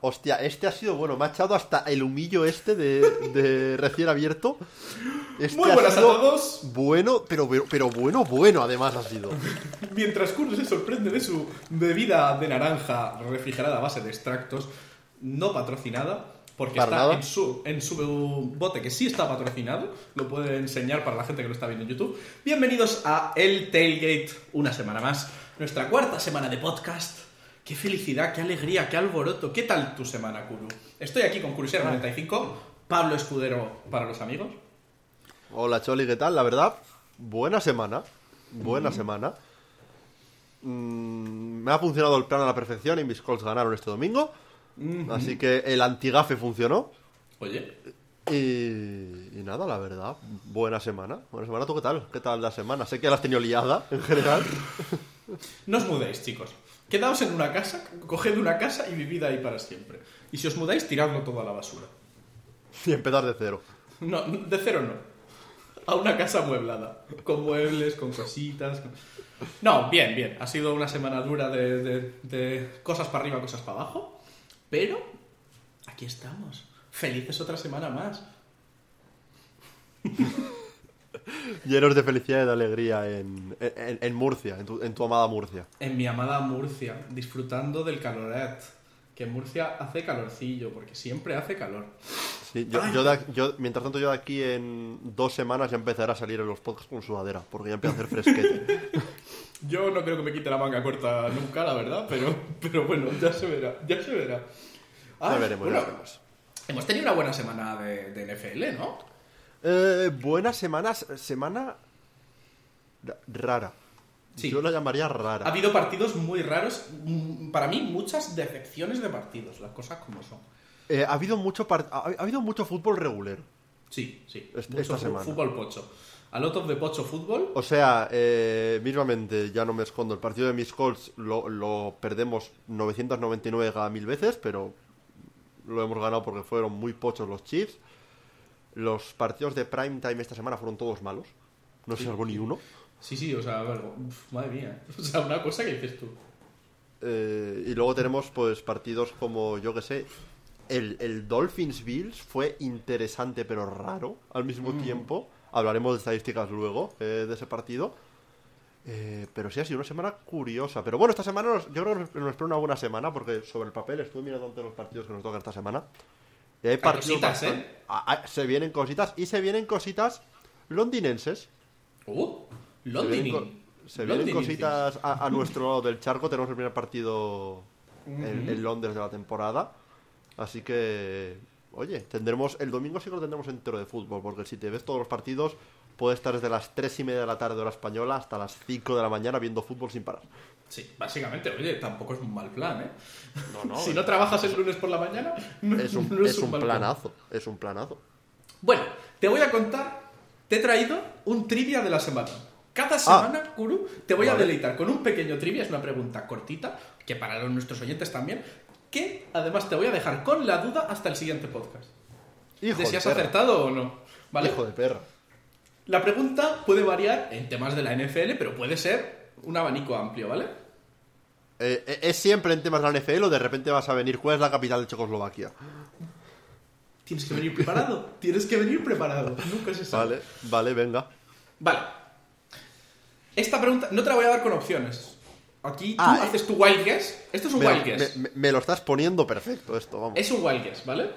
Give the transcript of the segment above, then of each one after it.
Hostia, este ha sido bueno. Me ha echado hasta el humillo este de, de recién abierto. Este Muy ha buenas a todos. Bueno, pero, pero, pero bueno, bueno, además ha sido. Mientras Kuro se sorprende de su bebida de naranja refrigerada a base de extractos, no patrocinada, porque Para está en su, en su bote que sí está patrocinado, lo puede enseñar para la gente que lo está viendo en YouTube. Bienvenidos a El Tailgate, una semana más, nuestra cuarta semana de podcast. Qué felicidad, qué alegría, qué alboroto. ¿Qué tal tu semana, Kuru? Estoy aquí con Kurusera95, Pablo Escudero para los amigos. Hola, Choli, ¿qué tal? La verdad, buena semana. Buena semana. Mm, me ha funcionado el plan a la perfección y mis Colts ganaron este domingo. Así que el antigafe funcionó. Oye, Y, y nada, la verdad, buena semana. Buena semana, ¿tú qué tal? ¿Qué tal la semana? Sé que la has tenido liada en general. No os mudéis, chicos. Quedaos en una casa, coged una casa y vivid ahí para siempre. Y si os mudáis, tiradlo todo a la basura. Y empezar de cero. No, de cero no. A una casa amueblada. Con muebles, con cositas. con- No, bien, bien. Ha sido una semana dura de, de- de cosas para arriba, cosas para abajo. Pero aquí estamos. Felices otra semana más. Llenos de felicidad y de alegría en, en- en Murcia, en tu, en tu amada Murcia. En mi amada Murcia, disfrutando del caloret. Que en Murcia hace calorcillo, porque siempre hace calor. Sí, yo, yo de- yo- mientras tanto, yo de aquí en dos semanas ya empezaré a salir en los podcasts con sudadera, porque ya empieza a hacer fresquete. Yo no creo que me quite la manga corta nunca, la verdad, pero, pero bueno, ya se verá, ya se verá. ya Ay, veremos, bueno, ya veremos. Hemos tenido una buena semana de, de NFL, ¿no? Eh, buena semana, semana ra- rara. Sí. Yo la llamaría Ha rara. habido partidos muy raros, mm, para mí muchas decepciones de partidos, las cosas como son. Eh, ha habido mucho ha, ha habido mucho fútbol regular. Sí, sí. Este- mucho esta semana. Fútbol pocho. A lot of the pocho fútbol. O sea, eh, mismamente, ya no me escondo, el partido de mis Colts lo, lo perdemos 999 cada mil veces, pero lo hemos ganado porque fueron muy pochos los Chiefs. Los partidos de prime time esta semana fueron todos malos. No se salvó ni uno. Sí, sí, o sea, uf, madre mía. O sea, una cosa que dices tú. Eh, y luego tenemos pues partidos como, yo que sé, el, el Dolphins Bills fue interesante pero raro al mismo tiempo. Hablaremos de estadísticas luego eh, de ese partido. Eh, pero sí ha sido una semana curiosa. Pero bueno, esta semana nos- yo creo que nos, nos espera una buena semana porque sobre el papel estuve mirando ante los partidos que nos tocan esta semana. Y hay partidos cositas, ¿eh? Ah, ah, se vienen cositas y se vienen cositas londinenses. Uh, Se vienen, se cositas a, a nuestro lado del charco. Tenemos el primer partido en, en Londres de la temporada. Así que, oye, tendremos el domingo sí que lo tendremos entero de fútbol. Porque si te ves todos los partidos, puedes estar desde las 3 y media de la tarde hora española hasta las 5 de la mañana viendo fútbol sin parar. Sí, básicamente, oye, tampoco es un mal plan, ¿eh? No, no, si no trabajas el lunes por la mañana, no Es un, no es un plan. planazo. Es un planazo. Bueno, te voy a contar, te he traído un trivia de la semana. Cada semana, Kuru, te voy a Ah. Deleitar con un pequeño trivia, es una pregunta cortita, que para los- nuestros oyentes también, que además te voy a dejar con la duda hasta el siguiente podcast. Hijo de si de has perra. acertado o no. ¿Vale? Hijo de perra. La pregunta puede variar en temas de la NFL, pero puede ser un abanico amplio, ¿vale? Eh, eh, ¿Es siempre en temas de la NFL o de repente vas a venir? ¿Cuál es la capital de Checoslovaquia? Tienes que venir preparado, tienes que venir preparado, nunca se sabe. Vale, vale, venga. Vale. Esta pregunta no te la voy a dar con opciones. Aquí tú Ah, eh. haces tu wild guess. Esto es un Me, wild guess. me- me- me lo estás poniendo perfecto esto, vamos. Es un wild guess, ¿vale?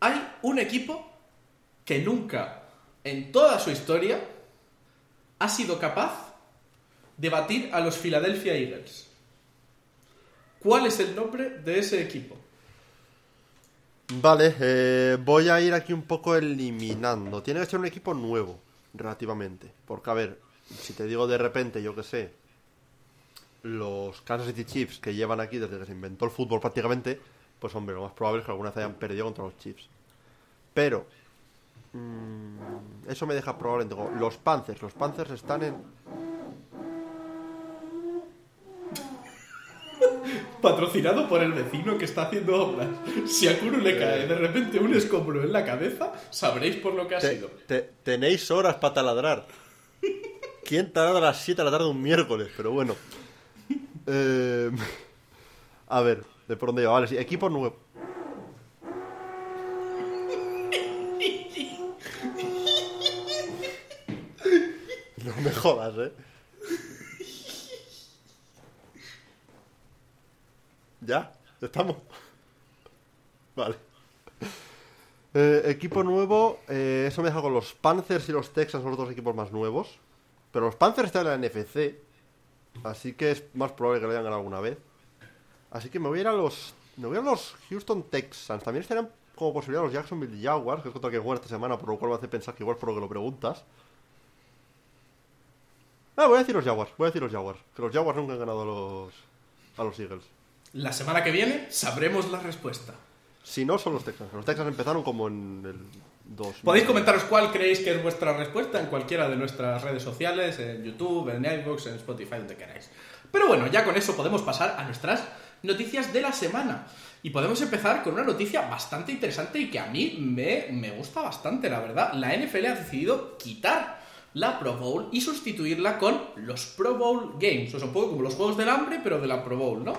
Hay un equipo que nunca en toda su historia ha sido capaz de batir a los Philadelphia Eagles. ¿Cuál es el nombre de ese equipo? Vale, eh, voy a ir aquí un poco eliminando. Tiene que ser un equipo nuevo, relativamente. Porque, a ver, si te digo de repente, yo que sé, los Kansas City Chiefs que llevan aquí desde que se inventó el fútbol prácticamente, pues hombre, lo más probable es que alguna vez hayan perdido contra los Chiefs. Pero, mm, eso me deja probablemente. Los Panthers, los Panthers están en. Patrocinado por el vecino que está haciendo obras. Si a Kuru le cae de repente un escombro en la cabeza, sabréis por lo que ha Te- sido. te- tenéis horas para taladrar. ¿Quién taladra a las 7 de la tarde un miércoles? Pero bueno. Eh, A ver, ¿de por dónde iba? Vale, sí, equipo nuevo. No me jodas, ¿eh? ¿Ya? ¿Ya estamos? Vale. Eh, equipo nuevo, eh, eso me deja con los Panthers y los Texans, son los dos equipos más nuevos. Pero los Panthers están en la NFC, así que es más probable que lo hayan ganado alguna vez. Así que me voy a ir a los, me voy a los Houston Texans. También estarían como posibilidad los Jacksonville Jaguars, que es contra que jugar esta semana, por lo cual me hace pensar que igual por lo que lo preguntas. Ah, voy a decir los Jaguars, voy a decir los Jaguars. Que los Jaguars nunca han ganado a los, a los Eagles. La semana que viene sabremos la respuesta. Si no, son los Texans. Los Texans empezaron como en el 2. Podéis comentaros cuál creéis que es vuestra respuesta en cualquiera de nuestras redes sociales, en YouTube, en iVoox, en Spotify, donde queráis. Pero bueno, ya con eso podemos pasar a nuestras noticias de la semana. Y podemos empezar con una noticia bastante interesante y que a mí me, me gusta bastante, la verdad. La NFL ha decidido quitar la Pro Bowl y sustituirla con los Pro Bowl Games. O sea, un poco como los Juegos del Hambre, pero de la Pro Bowl, ¿no?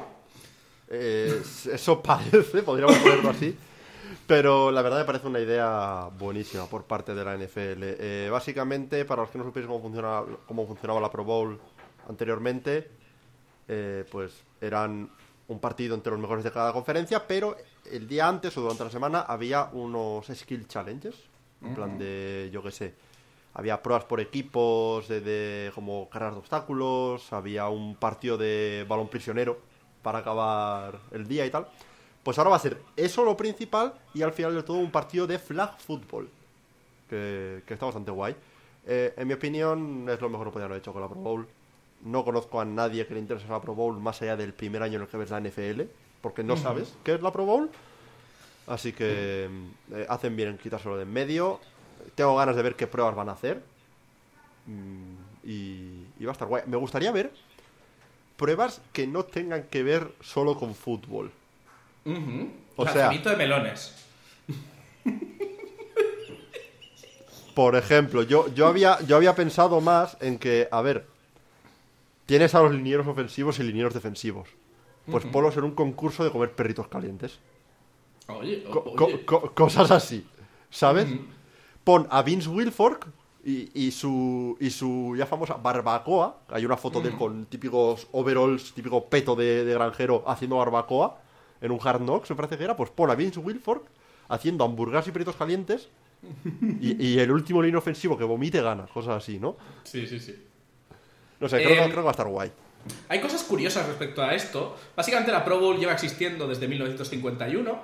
Eh, eso parece, podríamos ponerlo así. Pero la verdad me parece una idea buenísima por parte de la NFL. Eh, básicamente, para los que no supieran cómo, funciona, cómo funcionaba la Pro Bowl anteriormente, eh, pues eran un partido entre los mejores de cada conferencia, pero el día antes o durante la semana había unos skill challenges, en plan de, yo qué sé, había pruebas por equipos, de, de como carreras de obstáculos, había un partido de balón prisionero para acabar el día y tal. Pues ahora va a ser eso lo principal y al final de todo un partido de flag football, que, que está bastante guay. Eh, en mi opinión es lo mejor que podían haber hecho con la Pro Bowl. No conozco a nadie que le interese la Pro Bowl más allá del primer año en el que ves la NFL, porque no sabes qué es la Pro Bowl. Así que eh, hacen bien en quitárselo de en medio. Tengo ganas de ver qué pruebas van a hacer. Mm, y, y va a estar guay. Me gustaría ver pruebas que no tengan que ver solo con fútbol. Ujú. O sea- de melones. Por ejemplo, yo, yo, había, yo había pensado más en que, a ver, tienes a los linieros ofensivos y linieros defensivos. Pues ponlos en un concurso de comer perritos calientes. Oye, o- Co- co- oye. co- cosas así, ¿sabes? Pon a Vince Wilfork y, y su y su ya famosa barbacoa. Hay una foto de él con típicos overalls, típico peto de, de granjero haciendo barbacoa en un Hard Knocks, me parece que era. Pues pon a Vince Wilfork haciendo hamburguesas y perritos calientes y, y el último línea ofensivo que vomite gana, cosas así, ¿no? Sí, sí, sí. No sé, creo, que- Em, creo que va a estar guay. Hay cosas curiosas respecto a esto. Básicamente la Pro Bowl lleva existiendo desde 1951.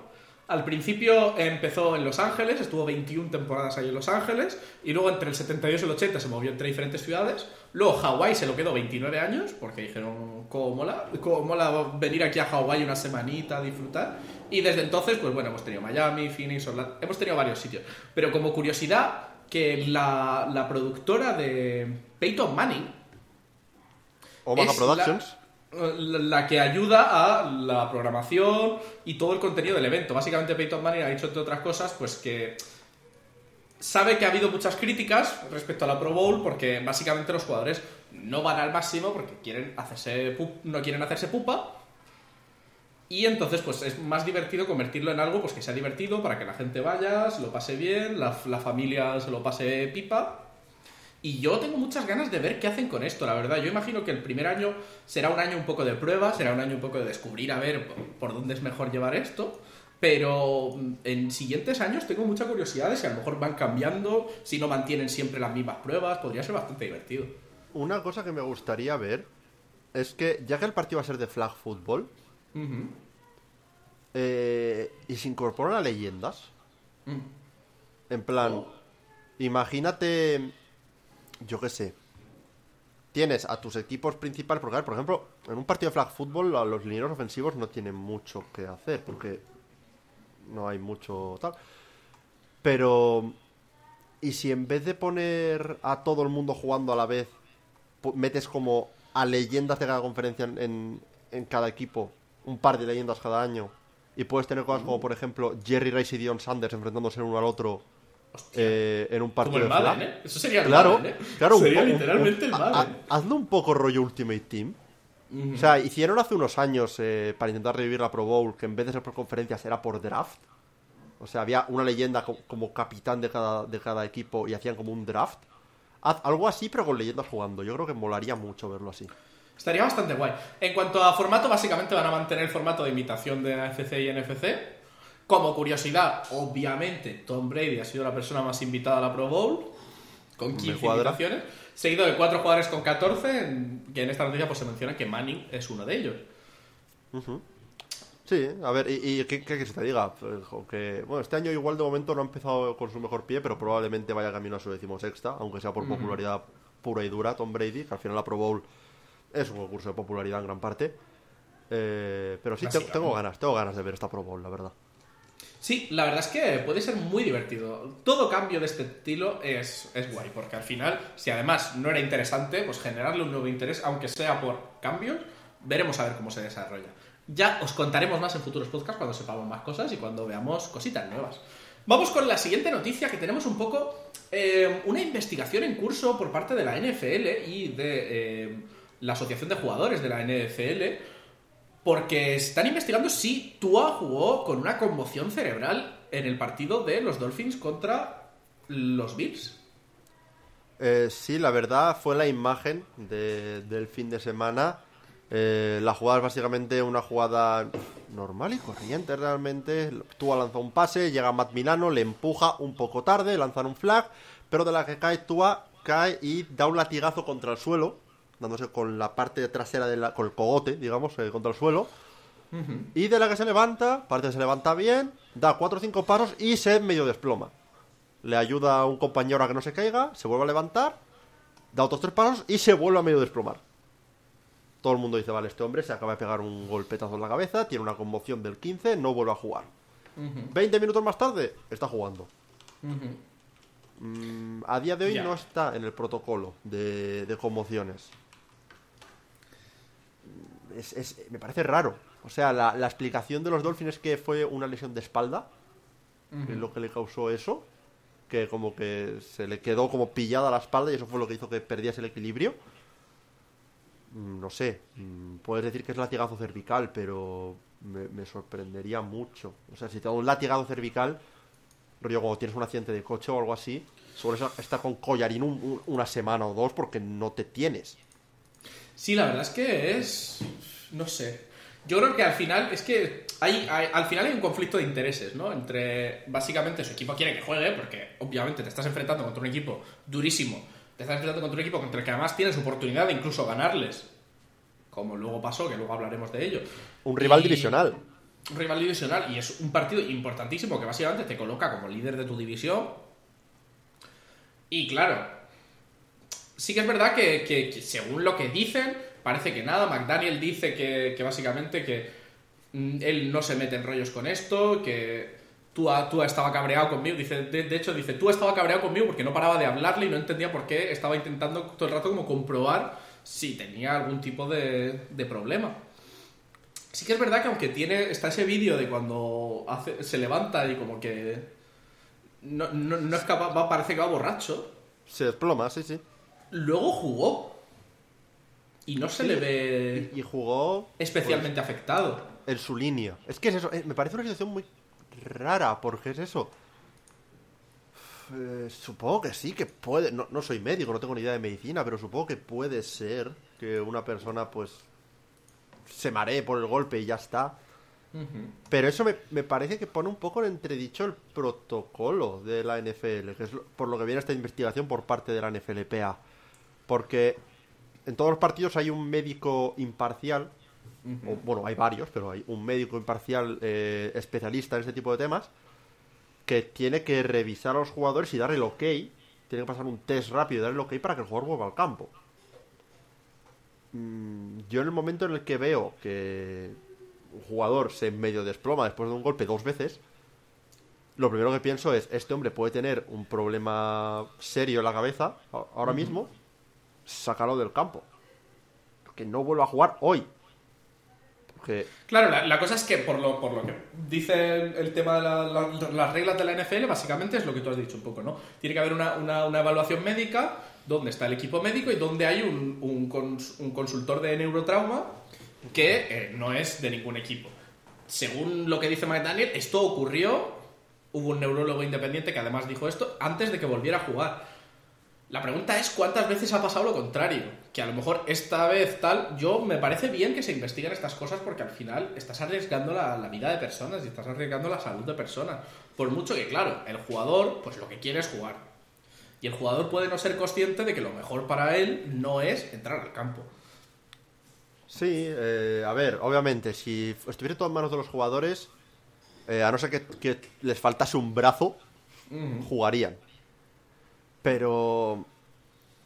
Al principio empezó en Los Ángeles, estuvo 21 temporadas ahí en Los Ángeles, y luego entre el 72 y el 80 se movió entre diferentes ciudades. Luego Hawái se lo quedó 29 años, porque dijeron, ¿cómo mola? ¿Cómo mola venir aquí a Hawái una semanita a disfrutar? Y desde entonces, pues bueno, hemos tenido Miami, Phoenix, Orlando, hemos tenido varios sitios. Pero como curiosidad, que la, la productora de Peyton Manning, Omaha Productions. La, la- que ayuda a la programación y todo el contenido del evento. Básicamente Peyton Manning ha dicho, entre otras cosas, pues que sabe que ha habido muchas críticas respecto a la Pro Bowl porque básicamente los jugadores no van al máximo porque quieren hacerse no quieren hacerse pupa y entonces pues es más divertido convertirlo en algo pues que sea divertido para que la gente vaya, se lo pase bien, la familia se lo pase pipa y yo tengo muchas ganas de ver qué hacen con esto, la verdad. Yo imagino que el primer año será un año un poco de prueba, será un año un poco de descubrir a ver por, dónde es mejor llevar esto. Pero mm, en siguientes años tengo mucha curiosidad de si a lo mejor van cambiando, si no mantienen siempre las mismas pruebas, podría ser bastante divertido. Una cosa que me gustaría ver es que, ya que el partido va a ser de flag football, eh, y se incorporan a leyendas, Mm. en plan, Oh. imagínate, yo qué sé, tienes a tus equipos principales, porque por ejemplo, en un partido de flag football los linieros ofensivos no tienen mucho que hacer, porque no hay mucho tal. Pero, ¿y si en vez de poner a todo el mundo jugando a la vez, metes como a leyendas de cada conferencia en, en- cada equipo, un par de leyendas cada año, y puedes tener cosas como, por ejemplo, Jerry Rice y Dion Sanders enfrentándose el uno al otro. Eh, en un Como partido el de? Madden, ¿eh? Eso sería el Claro, Madden, ¿eh? claro, Sería un- literalmente el un- a- Madden. hazlo un poco rollo Ultimate Team. O sea, hicieron hace unos años eh, para intentar revivir la Pro Bowl que en vez de ser por conferencias era por draft. O sea, había una leyenda co- como capitán de cada, de cada equipo y hacían como un draft. Haz algo así, pero con leyendas jugando. Yo creo que molaría mucho verlo así. Estaría bastante guay. En cuanto a formato, básicamente van a mantener el formato de imitación de AFC y NFC. Como curiosidad, obviamente, Tom Brady ha sido la persona más invitada a la Pro Bowl, con 15 cuadra. invitaciones, seguido de cuatro jugadores con 14, en- que en esta noticia pues, se menciona que Manning es uno de ellos. Sí, a ver, ¿y, y qué, que te diga? Pues, que, bueno, este año igual de momento no ha empezado con su mejor pie, pero probablemente vaya camino a su decimosexta, aunque sea por popularidad pura y dura, Tom Brady, que al final la Pro Bowl es un concurso de popularidad en gran parte. Eh, pero sí, te- tengo ganas, tengo ganas de ver esta Pro Bowl, la verdad. Sí, la verdad es que puede ser muy divertido. Todo cambio de este estilo es, es guay, porque al final, si además no era interesante, pues generarle un nuevo interés, aunque sea por cambios, veremos a ver cómo se desarrolla. Ya os contaremos más en futuros podcasts cuando sepamos más cosas y cuando veamos cositas nuevas. Vamos con la siguiente noticia, que tenemos un poco eh, una investigación en curso por parte de la NFL y de eh, la Asociación de Jugadores de la NFL porque están investigando si Tua jugó con una conmoción cerebral en el partido de los Dolphins contra los Bills. Eh, sí, la verdad fue la imagen de- del fin de semana. Eh, la jugada es básicamente una jugada normal y corriente realmente. Tua lanza un pase, llega Matt Milano, le empuja un poco tarde, lanzan un flag, pero de la que cae Tua, cae y da un latigazo contra el suelo, dándose con la parte trasera, de la- con el cogote, digamos, eh, contra el suelo. Y de la que se levanta, parece que se levanta bien, da cuatro o cinco pasos y se medio desploma. Le ayuda a un compañero a que no se caiga, se vuelve a levantar, da otros tres pasos y se vuelve a medio desplomar. Todo el mundo dice, vale, este hombre se acaba de pegar un golpetazo en la cabeza, tiene una conmoción del 15, no vuelve a jugar. 20 minutos más tarde, está jugando. Mm, a día de hoy no está en el protocolo de, de conmociones. Es- es- me parece raro. O sea, la, la explicación de los Dolphins es que fue una lesión de espalda, que es lo que le causó eso, que como que se le quedó como pillada la espalda y eso fue lo que hizo que perdiese el equilibrio. Mm, No sé, mm, puedes decir que es latigazo cervical, pero me, me sorprendería mucho. O sea, si te da un latigazo cervical, rollo cuando tienes un accidente de coche o algo así, sueles estar con collarín un- un- una semana o dos porque no te tienes. Sí, la verdad es que es... no sé. Yo creo que al final es que hay, hay- al final hay un conflicto de intereses, ¿no? Entre básicamente su equipo quiere que juegue, porque obviamente te estás enfrentando contra un equipo durísimo, te estás enfrentando contra un equipo contra el que además tienes oportunidad de incluso ganarles, como luego pasó, que luego hablaremos de ello. Un rival Y- divisional. un rival divisional y es un partido importantísimo que básicamente te coloca como líder de tu división. Y claro, sí que es verdad que, que- según lo que dicen, parece que nada. McDaniel dice que, que básicamente que mm, él no se mete en rollos con esto, que tú estaba cabreado conmigo. Dice, de, hecho, dice, tú estaba cabreado conmigo porque no paraba de hablarle y no entendía por qué estaba intentando todo el rato como comprobar si tenía algún tipo de, de problema. Sí que es verdad que aunque tiene está ese vídeo de cuando se levanta y como que no, no, no es capaz, va, parece que va borracho. Se desploma, sí, sí. Luego jugó y no se Sí. le ve Y jugó especialmente afectado. en su línea. Es que es eso, eh, me parece una situación muy rara, porque es eso. Eh, supongo que sí, que puede. No, no soy médico, no tengo ni idea de medicina, pero supongo que puede ser que una persona, pues. se maree por el golpe y ya está. Pero eso me, me parece que pone un poco en entredicho el protocolo de la NFL, que es lo- por lo que viene esta investigación por parte de la NFLPA. Porque en todos los partidos hay un médico imparcial, o, bueno, hay varios, pero hay un médico imparcial eh, especialista en este tipo de temas, que tiene que revisar a los jugadores y dar el ok, tiene que pasar un test rápido y dar el ok para que el jugador vuelva al campo. Mm, Yo en el momento en el que veo que un jugador se medio desploma después de un golpe dos veces, lo primero que pienso es, este hombre puede tener un problema serio en la cabeza ahora mismo, sácalo del campo. Que no vuelva a jugar hoy. Claro, la, cosa es que por lo, por lo que dice el, tema de la- la- las reglas de la NFL, básicamente es lo que tú has dicho un poco, ¿no? Tiene que haber una, una- evaluación médica donde está el equipo médico y donde hay un, un consultor de neurotrauma que eh, no es de ningún equipo. Según lo que dice McDaniel, esto ocurrió, hubo un neurólogo independiente que además dijo esto antes de que volviera a jugar. La pregunta es cuántas veces ha pasado lo contrario. Que a lo mejor esta vez tal, yo me parece bien que se investiguen estas cosas porque al final estás arriesgando la, la vida de personas y estás arriesgando la salud de personas. Por mucho que, claro, el jugador, pues lo que quiere es jugar. Y el jugador puede no ser consciente de que lo mejor para él no es entrar al campo. Sí, eh, a ver, obviamente, si estuviera todo en manos de los jugadores, eh, a no ser que, que les faltase un brazo, jugarían. Pero,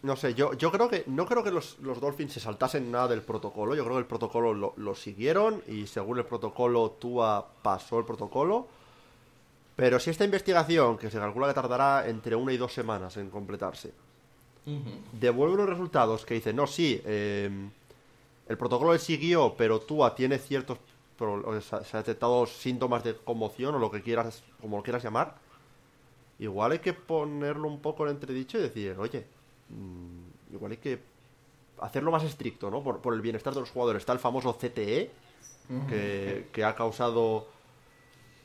no sé, yo, yo creo que no creo que los, los Dolphins se saltasen nada del protocolo. Yo creo que el protocolo lo, lo siguieron y según el protocolo Tua pasó el protocolo. Pero si esta investigación, que se calcula que tardará entre una y dos semanas en completarse, devuelve unos resultados que dicen, no, sí, eh, el protocolo le siguió, pero Tua tiene ciertos pro- o sea, se ha detectado síntomas de conmoción o lo que quieras, como lo quieras llamar. Igual hay que ponerlo un poco en entredicho y decir, oye, mm, igual hay que hacerlo más estricto, ¿no? Por, por el bienestar de los jugadores. Está el famoso CTE, que, que ha causado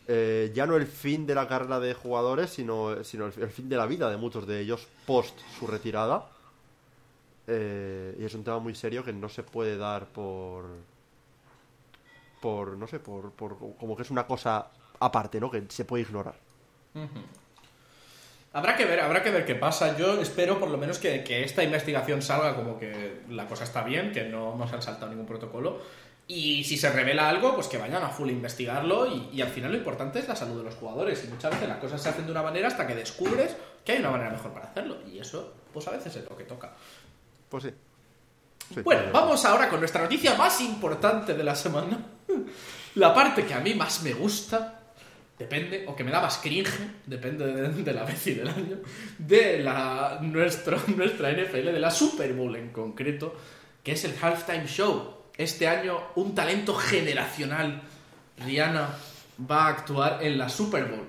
eh, ya no el fin de la carrera de jugadores, sino, sino el, el fin de la vida de muchos de ellos post su retirada. Eh, y es un tema muy serio que no se puede dar por. por. no sé, por, por. como que es una cosa aparte, ¿no? Que se puede ignorar. Habrá que ver, habrá que ver qué pasa. Yo espero por lo menos que, que esta investigación salga como que la cosa está bien, que no, no se han saltado ningún protocolo. Y si se revela algo, pues que vayan a full a investigarlo. Y, y al final lo importante es la salud de los jugadores. Y muchas veces las cosas se hacen de una manera hasta que descubres que hay una manera mejor para hacerlo. Y eso, pues a veces es lo que toca. Pues sí. Sí, Bueno, vamos ahora con nuestra noticia más importante de la semana. La parte que a mí más me gusta, depende, o que me da más depende de, la vez y del año, de la, nuestro, nuestra NFL, de la Super Bowl en concreto, que es el Halftime Show. Este año, un talento generacional, Rihanna, va a actuar en la Super Bowl.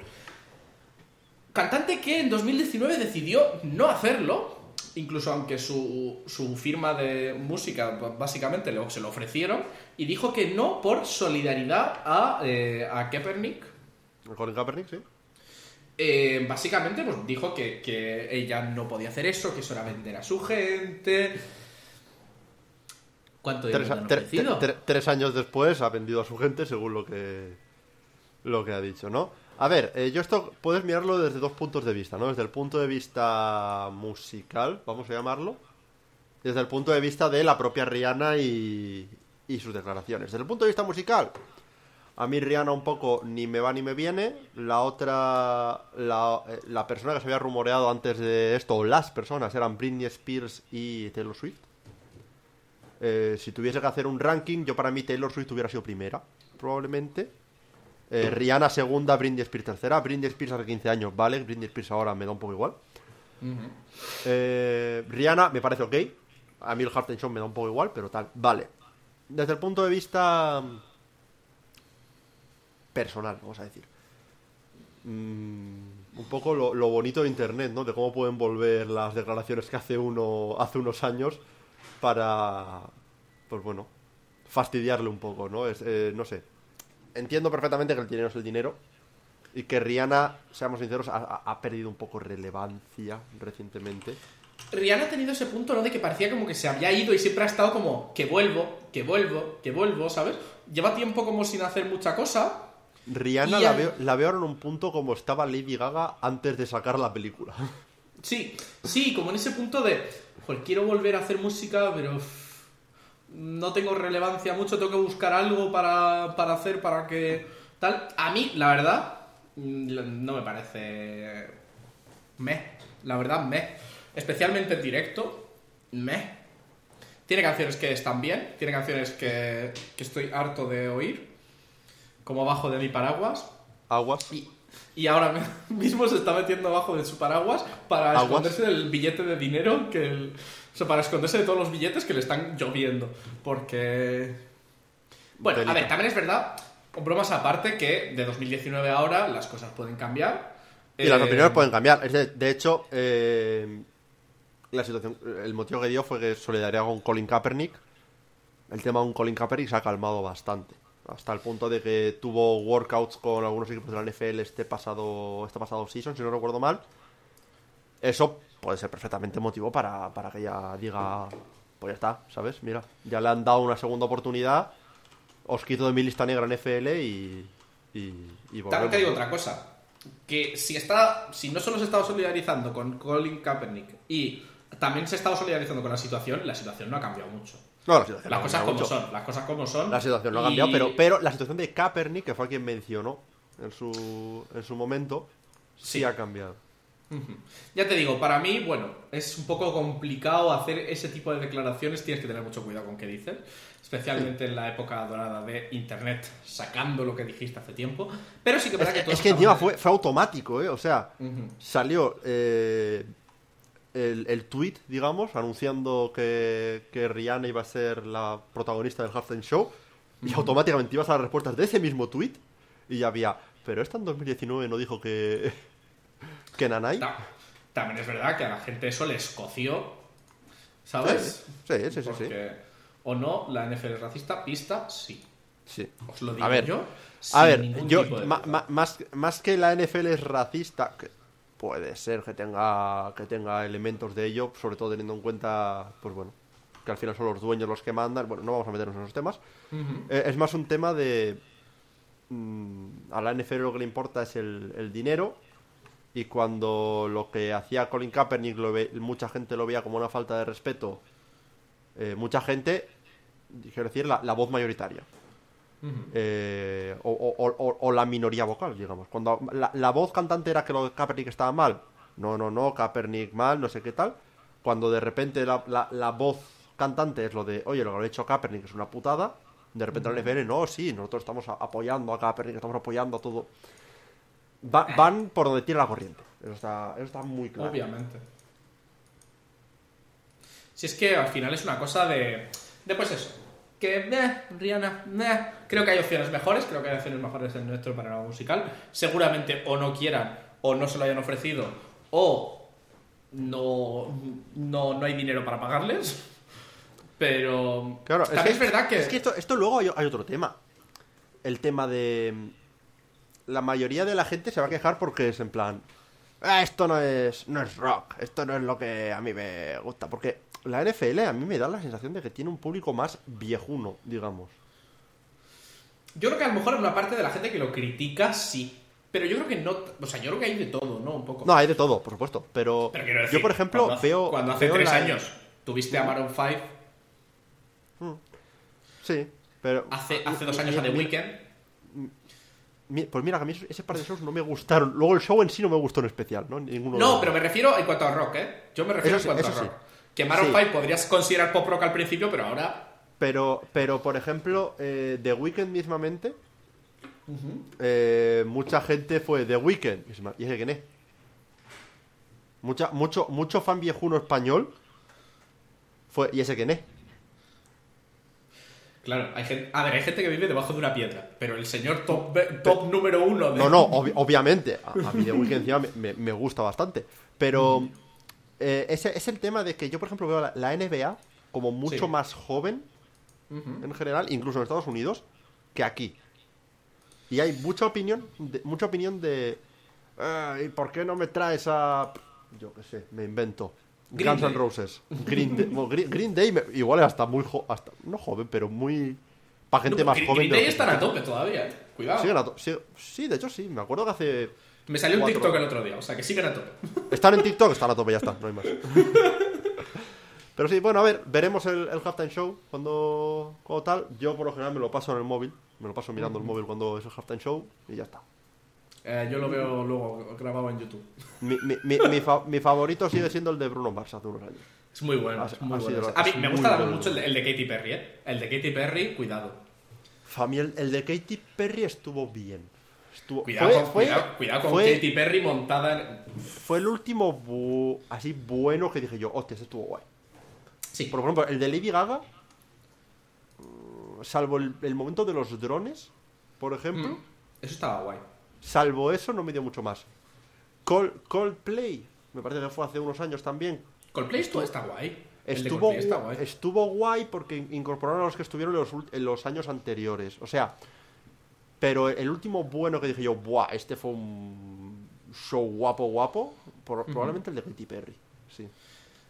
Cantante que en 2019 decidió no hacerlo, incluso aunque su, su firma de música básicamente se lo ofrecieron, y dijo que no por solidaridad a, eh, a Kaepernick. Colin Kaepernick, sí. Eh, básicamente pues dijo que, que ella no podía hacer eso, que eso era vender a su gente. ¿Cuánto Tres, han tres años después ha vendido a su gente según lo que lo que ha dicho, ¿no? A ver, eh, yo esto puedes mirarlo desde dos puntos de vista, ¿no? Desde el punto de vista musical, vamos a llamarlo, y desde el punto de vista de la propia Rihanna y, y sus declaraciones. Desde el punto de vista musical, a mí Rihanna un poco ni me va ni me viene. La otra, la, eh, la persona que se había rumoreado antes de esto, o las personas, eran Britney Spears y Taylor Swift. Eh, si tuviese que hacer un ranking, yo para mí Taylor Swift hubiera sido primera, probablemente. Eh, Rihanna segunda, Britney Spears tercera. Britney Spears hace 15 años, vale. Britney Spears ahora me da un poco igual. Eh, Rihanna me parece ok. A mí el Show me da un poco igual, pero tal. Vale. Desde el punto de vista personal, vamos a decir. Mm, un poco lo, bonito de Internet, ¿no? De cómo pueden volver las declaraciones que hace uno hace unos años para, pues bueno, fastidiarle un poco, ¿no? Es, eh, no sé. Entiendo perfectamente que el dinero es el dinero y que Rihanna, seamos sinceros, ha, ha- ha perdido un poco relevancia recientemente. Rihanna ha tenido ese punto, ¿no? De que parecía como que se había ido y siempre ha estado como que vuelvo, que vuelvo, que vuelvo, ¿sabes? Lleva tiempo como sin hacer mucha cosa. Rihanna la veo, la veo en un punto como estaba Lady Gaga antes de sacar la película. Sí, sí, como en ese punto de, joder, quiero volver a hacer música, pero no tengo relevancia mucho, tengo que buscar algo para, para hacer, para que tal. A mí, la verdad, mm, no me parece... Me, la verdad, me. Especialmente en directo, me. Tiene canciones que están bien, tiene canciones que, que estoy harto de oír, como Bajo de mi paraguas, Aguas. y, y ahora mismo se está metiendo abajo de su paraguas para Aguas. esconderse del billete de dinero que el- o sea, para esconderse de todos los billetes que le están lloviendo porque Bueno, a ver, también es verdad, con bromas aparte, que de 2019 a ahora las cosas pueden cambiar. Y las Eh, opiniones pueden cambiar. De hecho, eh, la situación, el motivo que dio fue que solidaridad con Colin Kaepernick. El tema de un Colin Kaepernick se ha calmado bastante. Hasta el punto de que tuvo workouts con algunos equipos de la NFL este pasado, este pasado season, si no recuerdo mal. Eso puede ser perfectamente motivo para, para que ella diga, pues ya está, ¿sabes? Mira, ya le han dado una segunda oportunidad. Os quito de mi lista negra en NFL y, y, y También te digo otra cosa. Que si está. Si no solo se estaba solidarizando con Colin Kaepernick y también se estaba solidarizando con la situación, la situación no ha cambiado mucho. No, la situación Las cosas como mucho. son, las cosas como son. La situación no ha y- cambiado, pero, pero la situación de Kaepernick, que fue quien mencionó en su, en su momento, sí, Sí. ha cambiado. Ya te digo, para mí, bueno, es un poco complicado hacer ese tipo de declaraciones, tienes que tener mucho cuidado con qué dices, especialmente en la época dorada de Internet, sacando lo que dijiste hace tiempo, pero sí que es que, que es que encima fue, fue automático, ¿eh? O sea, salió eh, el, el tweet, digamos, anunciando que, que Rihanna iba a ser la protagonista del Halftime Show, y automáticamente ibas a las respuestas de ese mismo tweet, y ya había, pero esta en 2019 no dijo que, que Nanai. Ta- También es verdad que a la gente eso le escoció, ¿sabes? Sí, sí, sí, sí, o no, la NFL es racista, pista, sí. Sí. Os lo digo A ver, yo. A ver, yo ma- ma- más, más que la NFL es racista, que puede ser que tenga que tenga elementos de ello, sobre todo teniendo en cuenta, pues bueno, que al final son los dueños los que mandan. Bueno, no vamos a meternos en esos temas. Eh, es más un tema de mm, a la NFL lo que le importa es el, el dinero y cuando lo que hacía Colin Kaepernick lo ve- mucha gente lo veía como una falta de respeto, eh, mucha gente, quiero decir, la, la voz mayoritaria Eh, o, o- o- o la minoría vocal, digamos. Cuando la, la voz cantante era que lo de Kaepernick estaba mal, no, no, no, Kaepernick mal, no sé qué tal. Cuando de repente la, la- la voz cantante es lo de, oye, lo que ha hecho Kaepernick es una putada, de repente la NFL, no, sí, nosotros estamos apoyando a Kaepernick, estamos apoyando a todo. Va- van por donde tira la corriente. Eso está, eso está muy claro. Obviamente. Si es que al final es una cosa de. de pues eso. Que, meh, Rihanna, meh. Creo que hay opciones mejores, creo que hay opciones mejores en nuestro panorama musical. Seguramente o no quieran, o no se lo hayan ofrecido, o no, no, no hay dinero para pagarles. Pero. Claro, también es, verdad que. Es que esto, esto luego hay, hay otro tema. El tema de. La mayoría de la gente se va a quejar porque es en plan. "Ah, esto no es, no es rock, esto no es lo que a mí me gusta. Porque la NFL a mí me da la sensación de que tiene un público más viejuno, digamos. Yo creo que a lo mejor una parte de la gente que lo critica sí. Pero yo creo que no. O sea, yo creo que hay de todo, ¿no? Un poco. No, hay de todo, por supuesto. Pero, Pero quiero decir, yo, por ejemplo, cuando, veo. Cuando hace veo tres la- años tuviste a Maroon 5, Sí, pero. hace, hace dos años a The Weeknd. Pues mira, a mí ese par de shows no me gustaron. Luego el show en sí no me gustó en especial, ¿no? Ninguno No, pero me refiero en cuanto a rock, ¿eh? Yo me refiero Eso en sí, a rock. sí. Que Maroon Sí. 5 podrías considerar pop rock al principio, pero ahora. Pero, pero por ejemplo, eh, The Weeknd mismamente, eh, mucha gente fue The Weeknd. Y se me- ¿Y ese quién es? Mucha, mucho, mucho fan viejuno español fue. ¿Y ese quién es? Claro, hay gente, a ver, hay gente que vive debajo de una piedra, pero el señor top, top número uno de... No, no, obvi- obviamente. A, a mí The Weeknd encima me, me- me gusta bastante. Pero eh, ese es el tema de que yo, por ejemplo, veo la, la NBA como mucho Sí. más joven en general, incluso en Estados Unidos, que aquí. Y hay mucha opinión, de, mucha opinión de, "Ah, ¿y por qué no me traes a, yo qué sé, me invento, Green Guns N'. Roses, Green Day, Green, Green Day me- igual es hasta muy, jo- hasta no joven, pero muy, para gente No, más Green- joven. Green Day están a tope todavía, ¿eh? Cuidado. Siguen a to- sí, sí, de hecho sí, me acuerdo que hace, Me salió un cuatro- TikTok el otro día, o sea que siguen a tope. están en TikTok, están a tope, ya está, no hay más. Pero sí, bueno, a ver, veremos el, el halftime show cuando, cuando tal. Yo por lo general me lo paso en el móvil, me lo paso mirando el móvil cuando es el halftime show y ya está. Eh, yo lo veo luego grabado en YouTube. Mi, mi, mi, mi fa- mi favorito sigue siendo el de Bruno Mars hace unos años. Es muy bueno, es muy bueno. A mí me gusta bueno. mucho el de, el de Katy Perry, ¿eh? El de Katy Perry, cuidado. A mí el, el de Katy Perry estuvo bien. Estuvo, Cuidado, fue, con, fue- cuidado, cuidado con fue- Katy Perry montada en... fue el último bu- así bueno que dije yo, hostia, ese estuvo guay. Sí, Por ejemplo, el de Lady Gaga, salvo el, el momento de los drones, por ejemplo, Mm. Eso estaba guay. salvo eso, no me dio mucho más. Col- Coldplay, me parece que fue hace unos años también. Coldplay esto está guay. Estuvo, está guay. estuvo guay porque incorporaron a los que estuvieron en los, en los años anteriores. O sea, pero el último bueno que dije yo, ¡buah! Este fue un show guapo, guapo. por- Probablemente el de Katy Perry. Sí.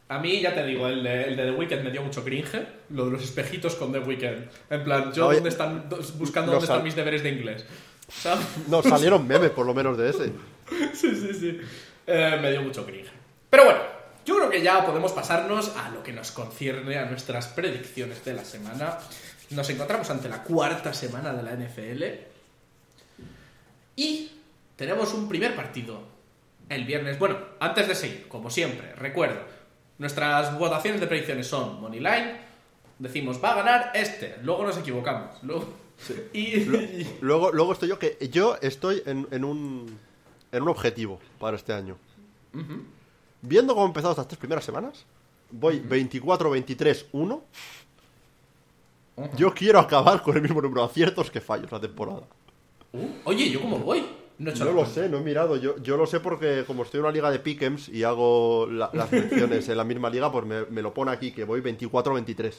A mí, ya te digo, el de, el de The Weeknd me dio mucho cringe. Lo de los espejitos con The Weeknd. En plan, yo dónde están, do- buscando dónde están mis deberes de inglés. ¿Sabes? No, salieron memes por lo menos de ese. Sí, sí, sí. Eh, me dio mucho cringe. Pero bueno, yo creo que ya podemos pasarnos a lo que nos concierne, a nuestras predicciones de la semana. Nos encontramos ante la cuarta semana de la NFL. Y tenemos un primer partido el viernes. Bueno, antes de seguir, como siempre, recuerdo, nuestras votaciones de predicciones son Moneyline. Decimos, va a ganar este. Luego nos equivocamos. Luego... Y, Luego, luego estoy yo que yo estoy en, en un en un objetivo para este año. Viendo cómo han empezado estas tres primeras semanas, voy 24-23-1. Yo quiero acabar con el mismo número de aciertos que fallos la temporada. Uh, oye, ¿yo cómo voy? No, he hecho No lo cuenta. sé, no he mirado. Yo, yo lo sé porque como estoy en una liga de Pick'ems y hago la- las menciones en la misma liga, pues me, me lo pone aquí que voy 24-23.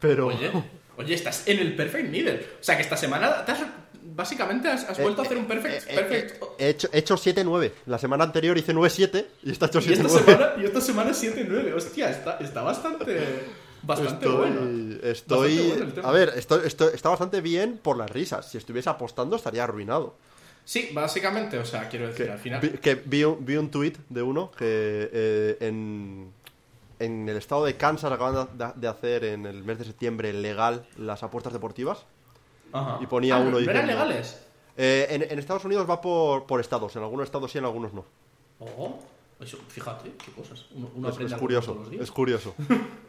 Pero... Oye, oye, estás en el perfect middle. O sea que esta semana te has- básicamente has, has vuelto a hacer un perfect. Eh, eh, perfect- He hecho, he hecho 7-9. La semana anterior hice 9-7 y está hecho y, esta 7-9. semana, y esta semana 7-9. Hostia, está, está bastante. Bastante estoy, bueno. estoy Bastante bueno el tema. a ver, estoy, estoy- está bastante bien por las risas. Si estuviese apostando estaría arruinado. Sí, básicamente, o sea, quiero decir, Que, al final. vi, que vi un, vi un tuit de uno que eh, en, en el estado de Kansas acaban de, de hacer en el mes de septiembre legal las apuestas deportivas. Ajá. y ponía Ah, uno ¿no eran legales? Eh, en, en Estados Unidos va por, por estados, en algunos estados sí, en algunos no. Oh, eso, fíjate, qué cosas. Uno, uno Es, aprende es algo curioso, todos los días. es curioso.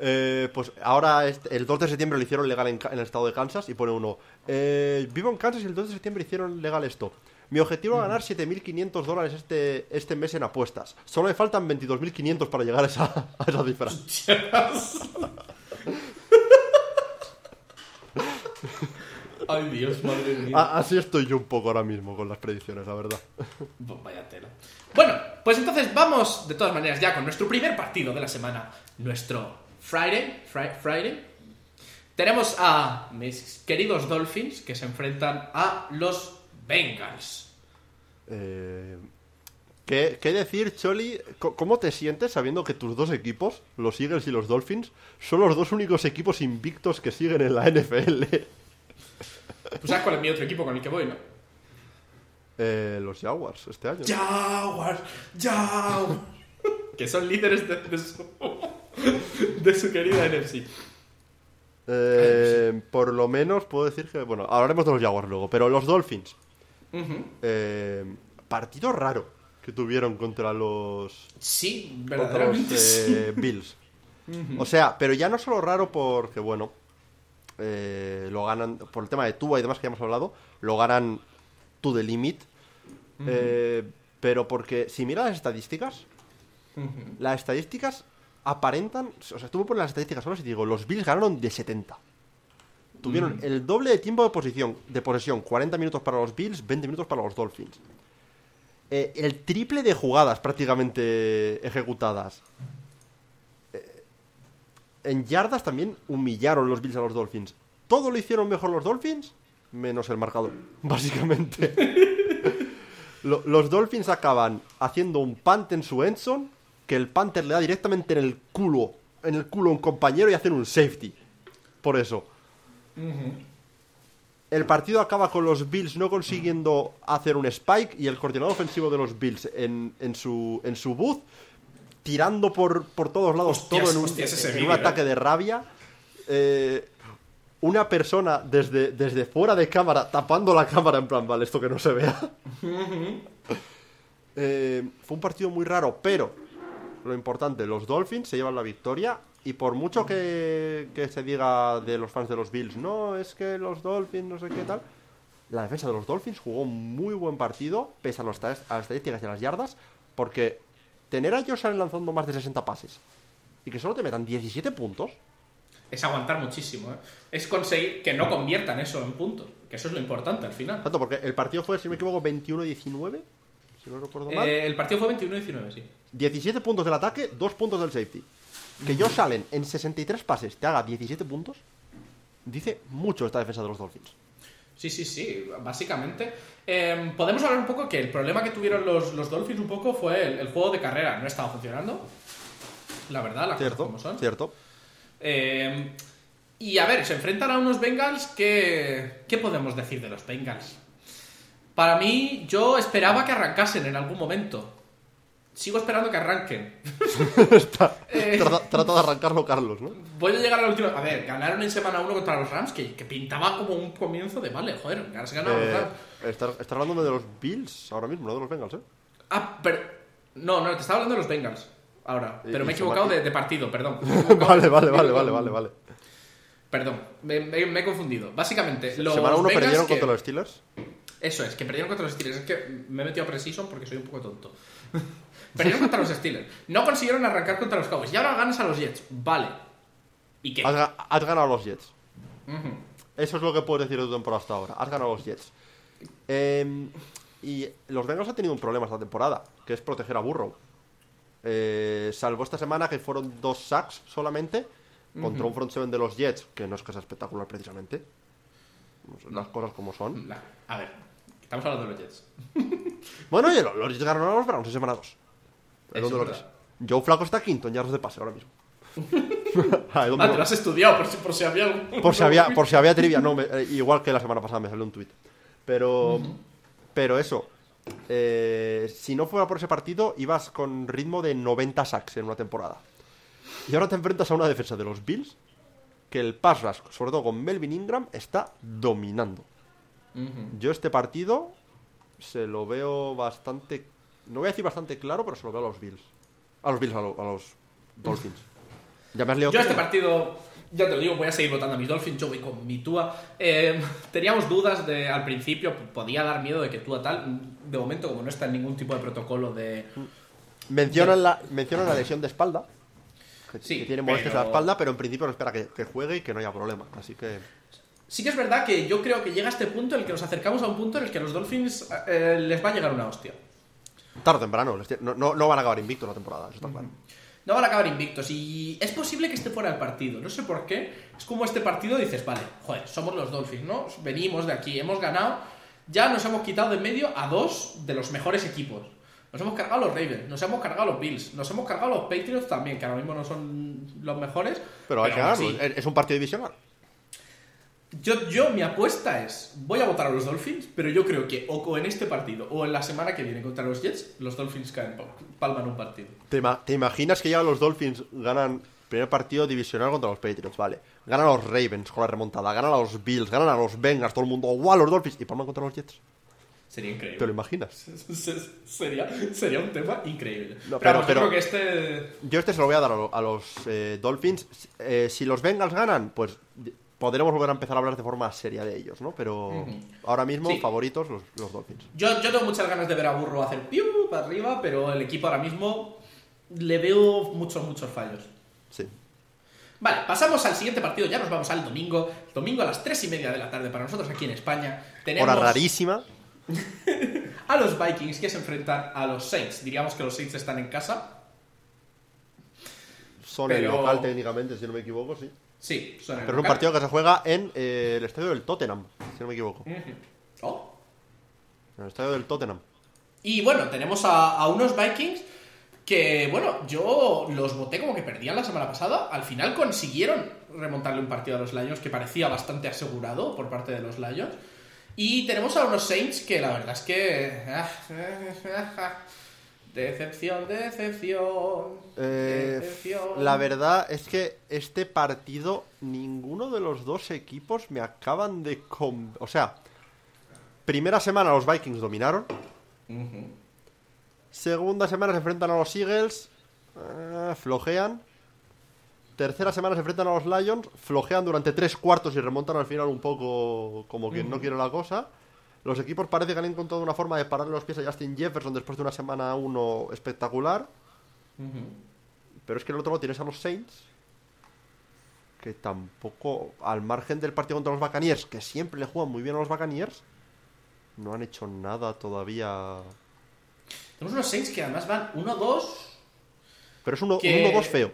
Eh, pues ahora este- el 2 de septiembre lo hicieron legal en, el estado de Kansas y pone uno, eh, vivo en Kansas y el 2 de septiembre hicieron legal esto. Mi objetivo es ganar 7.500 dólares este, este mes en apuestas. Solo me faltan 22.500 para llegar a esa, a esa cifra. Ay, Dios, madre mía. A- así estoy yo un poco ahora mismo con las predicciones, la verdad. Vaya tela. Bueno, pues entonces vamos de todas maneras ya con nuestro primer partido de la semana. Nuestro Friday. Fri- Friday. Tenemos a mis queridos Dolphins que se enfrentan a los Bengals. Eh, ¿qué, qué decir, Choli? ¿Cómo te sientes sabiendo que tus dos equipos, los Eagles y los Dolphins, son los dos únicos equipos invictos que siguen en la NFL? ¿Tú sabes cuál es mi otro equipo con el que voy, no? Eh, los Jaguars, este año. Jaguars, Jaguars. que son líderes de, de su, de su querida NFC. Eh, por lo menos puedo decir que, bueno, hablaremos de los Jaguars luego, pero los Dolphins, eh, partido raro que tuvieron contra los, Sí, contra los verdaderamente sí. eh, Bills. O sea, pero ya no solo raro porque, bueno, eh, lo ganan, por el tema de Tua y demás que ya hemos hablado, lo ganan to the limit. eh, pero porque, si miras las estadísticas, las estadísticas aparentan. O sea, tú me pones las estadísticas solas y digo, los Bills ganaron de 70. Tuvieron el doble de tiempo de posesión, de posesión, 40 minutos para los Bills, 20 minutos para los Dolphins. Eh, el triple de jugadas prácticamente ejecutadas. En yardas también humillaron los Bills a los Dolphins. Todo lo hicieron mejor los Dolphins, menos el marcador, básicamente. Lo- los Dolphins acaban haciendo un punt en su endzone que el punter le da directamente en el culo, en el culo a un compañero y hacen un safety. Por eso. El partido acaba con los Bills no consiguiendo hacer un spike y el coordinador ofensivo de los Bills en, en su, en su booth tirando por, por todos lados Hostias, todo en un, hostias, en un eh. ataque de rabia. Eh, una persona desde, desde fuera de cámara tapando la cámara en plan, vale, esto que no se vea. Eh, fue un partido muy raro, pero lo importante, los Dolphins se llevan la victoria y por mucho que, que se diga de los fans de los Bills, no, es que los Dolphins, no sé qué tal, la defensa de los Dolphins jugó un muy buen partido, pese a, los a las estadísticas y a las yardas, porque tener a Josh Allen lanzando más de 60 pases y que solo te metan 17 puntos, es aguantar muchísimo. ¿eh? Es conseguir que no conviertan eso en puntos, que eso es lo importante al final. Tanto porque el partido fue, si me equivoco, 21-19, si no recuerdo mal. Eh, el partido fue 21-19, sí. 17 puntos del ataque, 2 puntos del safety. Que Josh Allen en 63 pases te haga 17 puntos, dice mucho esta defensa de los Dolphins. Sí, sí, sí, básicamente. Eh, podemos hablar un poco que el problema que tuvieron los, los Dolphins un poco fue el, el juego de carrera. No estaba funcionando. La verdad, las Cierto, cosas como son. cierto. Eh, y a ver, se enfrentan a unos Bengals que... ¿Qué podemos decir de los Bengals? Para mí, yo esperaba que arrancasen en algún momento. Sigo esperando que arranquen. Está- Eh. trata, trata de arrancarlo Carlos, ¿no? Voy a llegar a la última... A ver, ganaron en semana 1 contra los Rams, que, que pintaba como un comienzo de... Vale, joder, has ganado los Eh, Rams. Estás estás hablando de los Bills ahora mismo, no de los Bengals, ¿eh? Ah, pero... No, no, te estaba hablando de los Bengals. Ahora. Y- Pero me he equivocado de, de partido, perdón. Vale, vale, vale, vale, vale, vale. Perdón, me, me- me he confundido. Básicamente, los Semana 1 Bengals perdieron que- contra los Steelers. Eso es, que perdieron contra los Steelers. Es que me he metido a Precision porque soy un poco tonto. Perdieron contra los Steelers. No consiguieron arrancar contra los Cowboys. Y ahora ganas a los Jets. Vale. ¿Y qué? Has, ga- has ganado a los Jets. Eso es lo que puedes decir de tu temporada hasta ahora. Has ganado a los Jets. Eh, y los Bengals han tenido un problema esta temporada, que es proteger a Burrow. Eh, salvo esta semana que fueron dos sacks solamente contra un front seven de los Jets, que no es que sea espectacular precisamente. Las cosas como son. La- A ver, estamos hablando de los Jets. Bueno, oye, los los Jets ganaron a los Browns en semana 2. Eso es verdad. Joe Flaco está quinto en yardas de pase ahora mismo. Ay, ¿dónde Ah, lo- te lo has estudiado por si, por si había algún... Por si había, por si había trivia, no, me- eh, igual que la semana pasada me salió un tuit. Pero, pero eso, eh, si no fuera por ese partido, ibas con ritmo de 90 sacks en una temporada. Y ahora te enfrentas a una defensa de los Bills que el pass rush, sobre todo con Melvin Ingram, está dominando. Yo este partido se lo veo bastante, no voy a decir bastante claro, pero se lo veo a los Bills. A los Bills, a, lo- a los Dolphins. Ya me has Yo que- este partido, ya te lo digo, voy a seguir votando a mis Dolphins, yo voy con mi Tua. Eh, teníamos dudas de, al principio, podía dar miedo de que Tua tal, de momento como no está en ningún tipo de protocolo de... Mencionan la, mencionan la lesión de espalda. Que, Sí, que tiene molestias pero- en la espalda, pero en principio no espera que, que juegue y que no haya problema. Así que. Sí que es verdad que yo creo que llega este punto en el que nos acercamos a un punto en el que a los Dolphins eh, les va a llegar una hostia. Tarde o temprano. No, no, no van a acabar invictos la temporada, eso está claro. No van a acabar invictos y es posible que esté fuera del partido. No sé por qué. Es como este partido dices, vale, joder, somos los Dolphins, ¿no? Venimos de aquí, hemos ganado. Ya nos hemos quitado de en medio a dos de los mejores equipos. Nos hemos cargado a los Ravens, nos hemos cargado a los Bills, nos hemos cargado a los Patriots también, que ahora mismo no son los mejores. Pero hay que ganarlo. es un partido divisional. Yo, yo, mi apuesta es, voy a votar a los Dolphins, pero yo creo que o en este partido o en la semana que viene contra los Jets, los Dolphins caen, palman un partido. ¿Te, te imaginas que ya los Dolphins ganan primer partido divisional contra los Patriots? Vale. Ganan a los Ravens con la remontada, ganan a los Bills, ganan a los Bengals, todo el mundo. ¡Guau! Los Dolphins. Y palman contra los Jets. Sería increíble. ¿Te lo imaginas? sería, sería un tema increíble. No, pero, yo creo que este... Yo este se lo voy a dar a, lo- a los eh, Dolphins. Eh, si los Bengals ganan, pues podremos volver a empezar a hablar de forma seria de ellos, ¿no? Pero ahora mismo, Sí. favoritos los, los Dolphins. Yo, yo tengo muchas ganas de ver a Burro hacer piu para arriba, pero el equipo ahora mismo le veo muchos, muchos fallos. Sí. Vale, pasamos al siguiente partido, ya nos vamos al domingo. Domingo a las 3 y media de la tarde para nosotros aquí en España. Tenemos Hora rarísima. a los Vikings que se enfrentan a los Saints. Diríamos que los Saints están en casa. Son Pero- el local técnicamente, si no me equivoco, sí. Sí, son Pero es un partido que se juega en eh, el estadio del Tottenham, si no me equivoco. Ujú. Oh, En el estadio del Tottenham. Y bueno, tenemos a, a unos Vikings que, bueno, yo los voté como que perdían la semana pasada. Al final consiguieron remontarle un partido a los Lions que parecía bastante asegurado por parte de los Lions. Y tenemos a unos Saints que la verdad es que... Decepción, decepción. Eh, decepción. la verdad es que este partido, ninguno de los dos equipos me acaban de... O sea, primera semana los Vikings dominaron. Segunda semana se enfrentan a los Eagles, eh, flojean. Tercera semana se enfrentan a los Lions, flojean durante tres cuartos y remontan al final un poco como quien no quiere la cosa. Los equipos parece que han encontrado una forma de pararle los pies a Justin Jefferson después de una semana uno espectacular. Pero es que el otro lado tienes a los Saints, que tampoco, al margen del partido contra los Buccaneers, que siempre le juegan muy bien a los Buccaneers, no han hecho nada todavía. Tenemos unos Saints que además van 1-2. Pero es uno- Que- un 1-2 feo.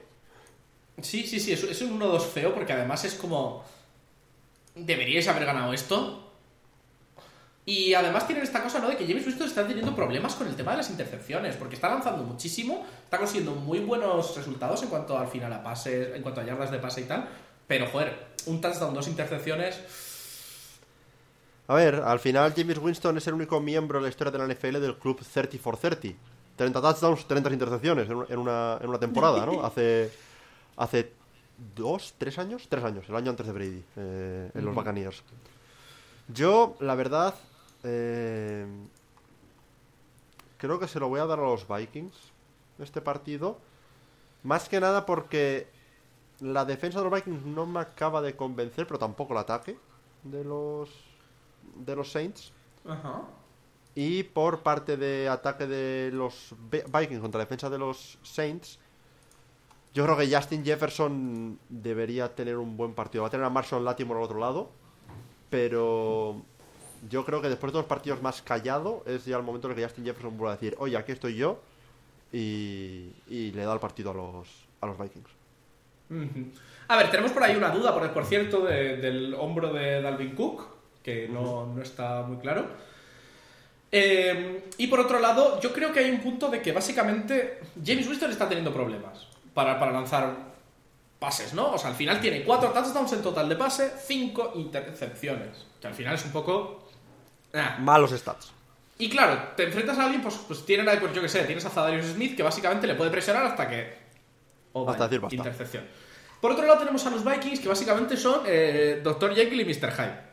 Sí, sí, sí, es, es un 1-2 feo porque además es como... Deberíais haber ganado esto. Y además tienen esta cosa, ¿no? De que James Winston está teniendo problemas con el tema de las intercepciones, porque está lanzando muchísimo, está consiguiendo muy buenos resultados en cuanto al final a pases, en cuanto a yardas de pase y tal, pero joder, un touchdown, dos intercepciones, A ver, al final James Winston es el único miembro en la historia de la NFL del club 30 for 30. 30 touchdowns, 30 intercepciones en un- en una, en una temporada, ¿no? Hace, hace dos, tres años, tres años, el año antes de Brady, eh, en los Ujú. Buccaneers. Yo, la verdad, eh, creo que se lo voy a dar a los Vikings este partido. Más que nada porque la defensa de los Vikings no me acaba de convencer, pero tampoco el ataque de los de los Saints. Ajá. Y por parte de ataque de los Vikings contra la defensa de los Saints, yo creo que Justin Jefferson debería tener un buen partido. Va a tener a Marshall Latimore al otro lado, pero yo creo que después de dos partidos más callado es ya el momento en el que Justin Jefferson vuelva a decir, oye, aquí estoy yo, y, y le da el partido a los, a los Vikings. A ver, tenemos por ahí una duda, por, por cierto, de- del hombro de Dalvin Cook, que no, no está muy claro. Eh, y por otro lado, yo creo que hay un punto de que básicamente James Winston está teniendo problemas para, para lanzar pases, ¿no? O sea, al final tiene cuatro touchdowns en total de pase, cinco intercepciones. Que al final es un poco... ah. Malos stats. Y claro, te enfrentas a alguien, pues, pues tienen ahí, pues yo que sé, tienes a Zadarius Smith que básicamente le puede presionar hasta que. Oh, Hasta decir basta. Intercepción. Por otro lado, tenemos a los Vikings que básicamente son eh, Dr. Jekyll y Mr. Hyde.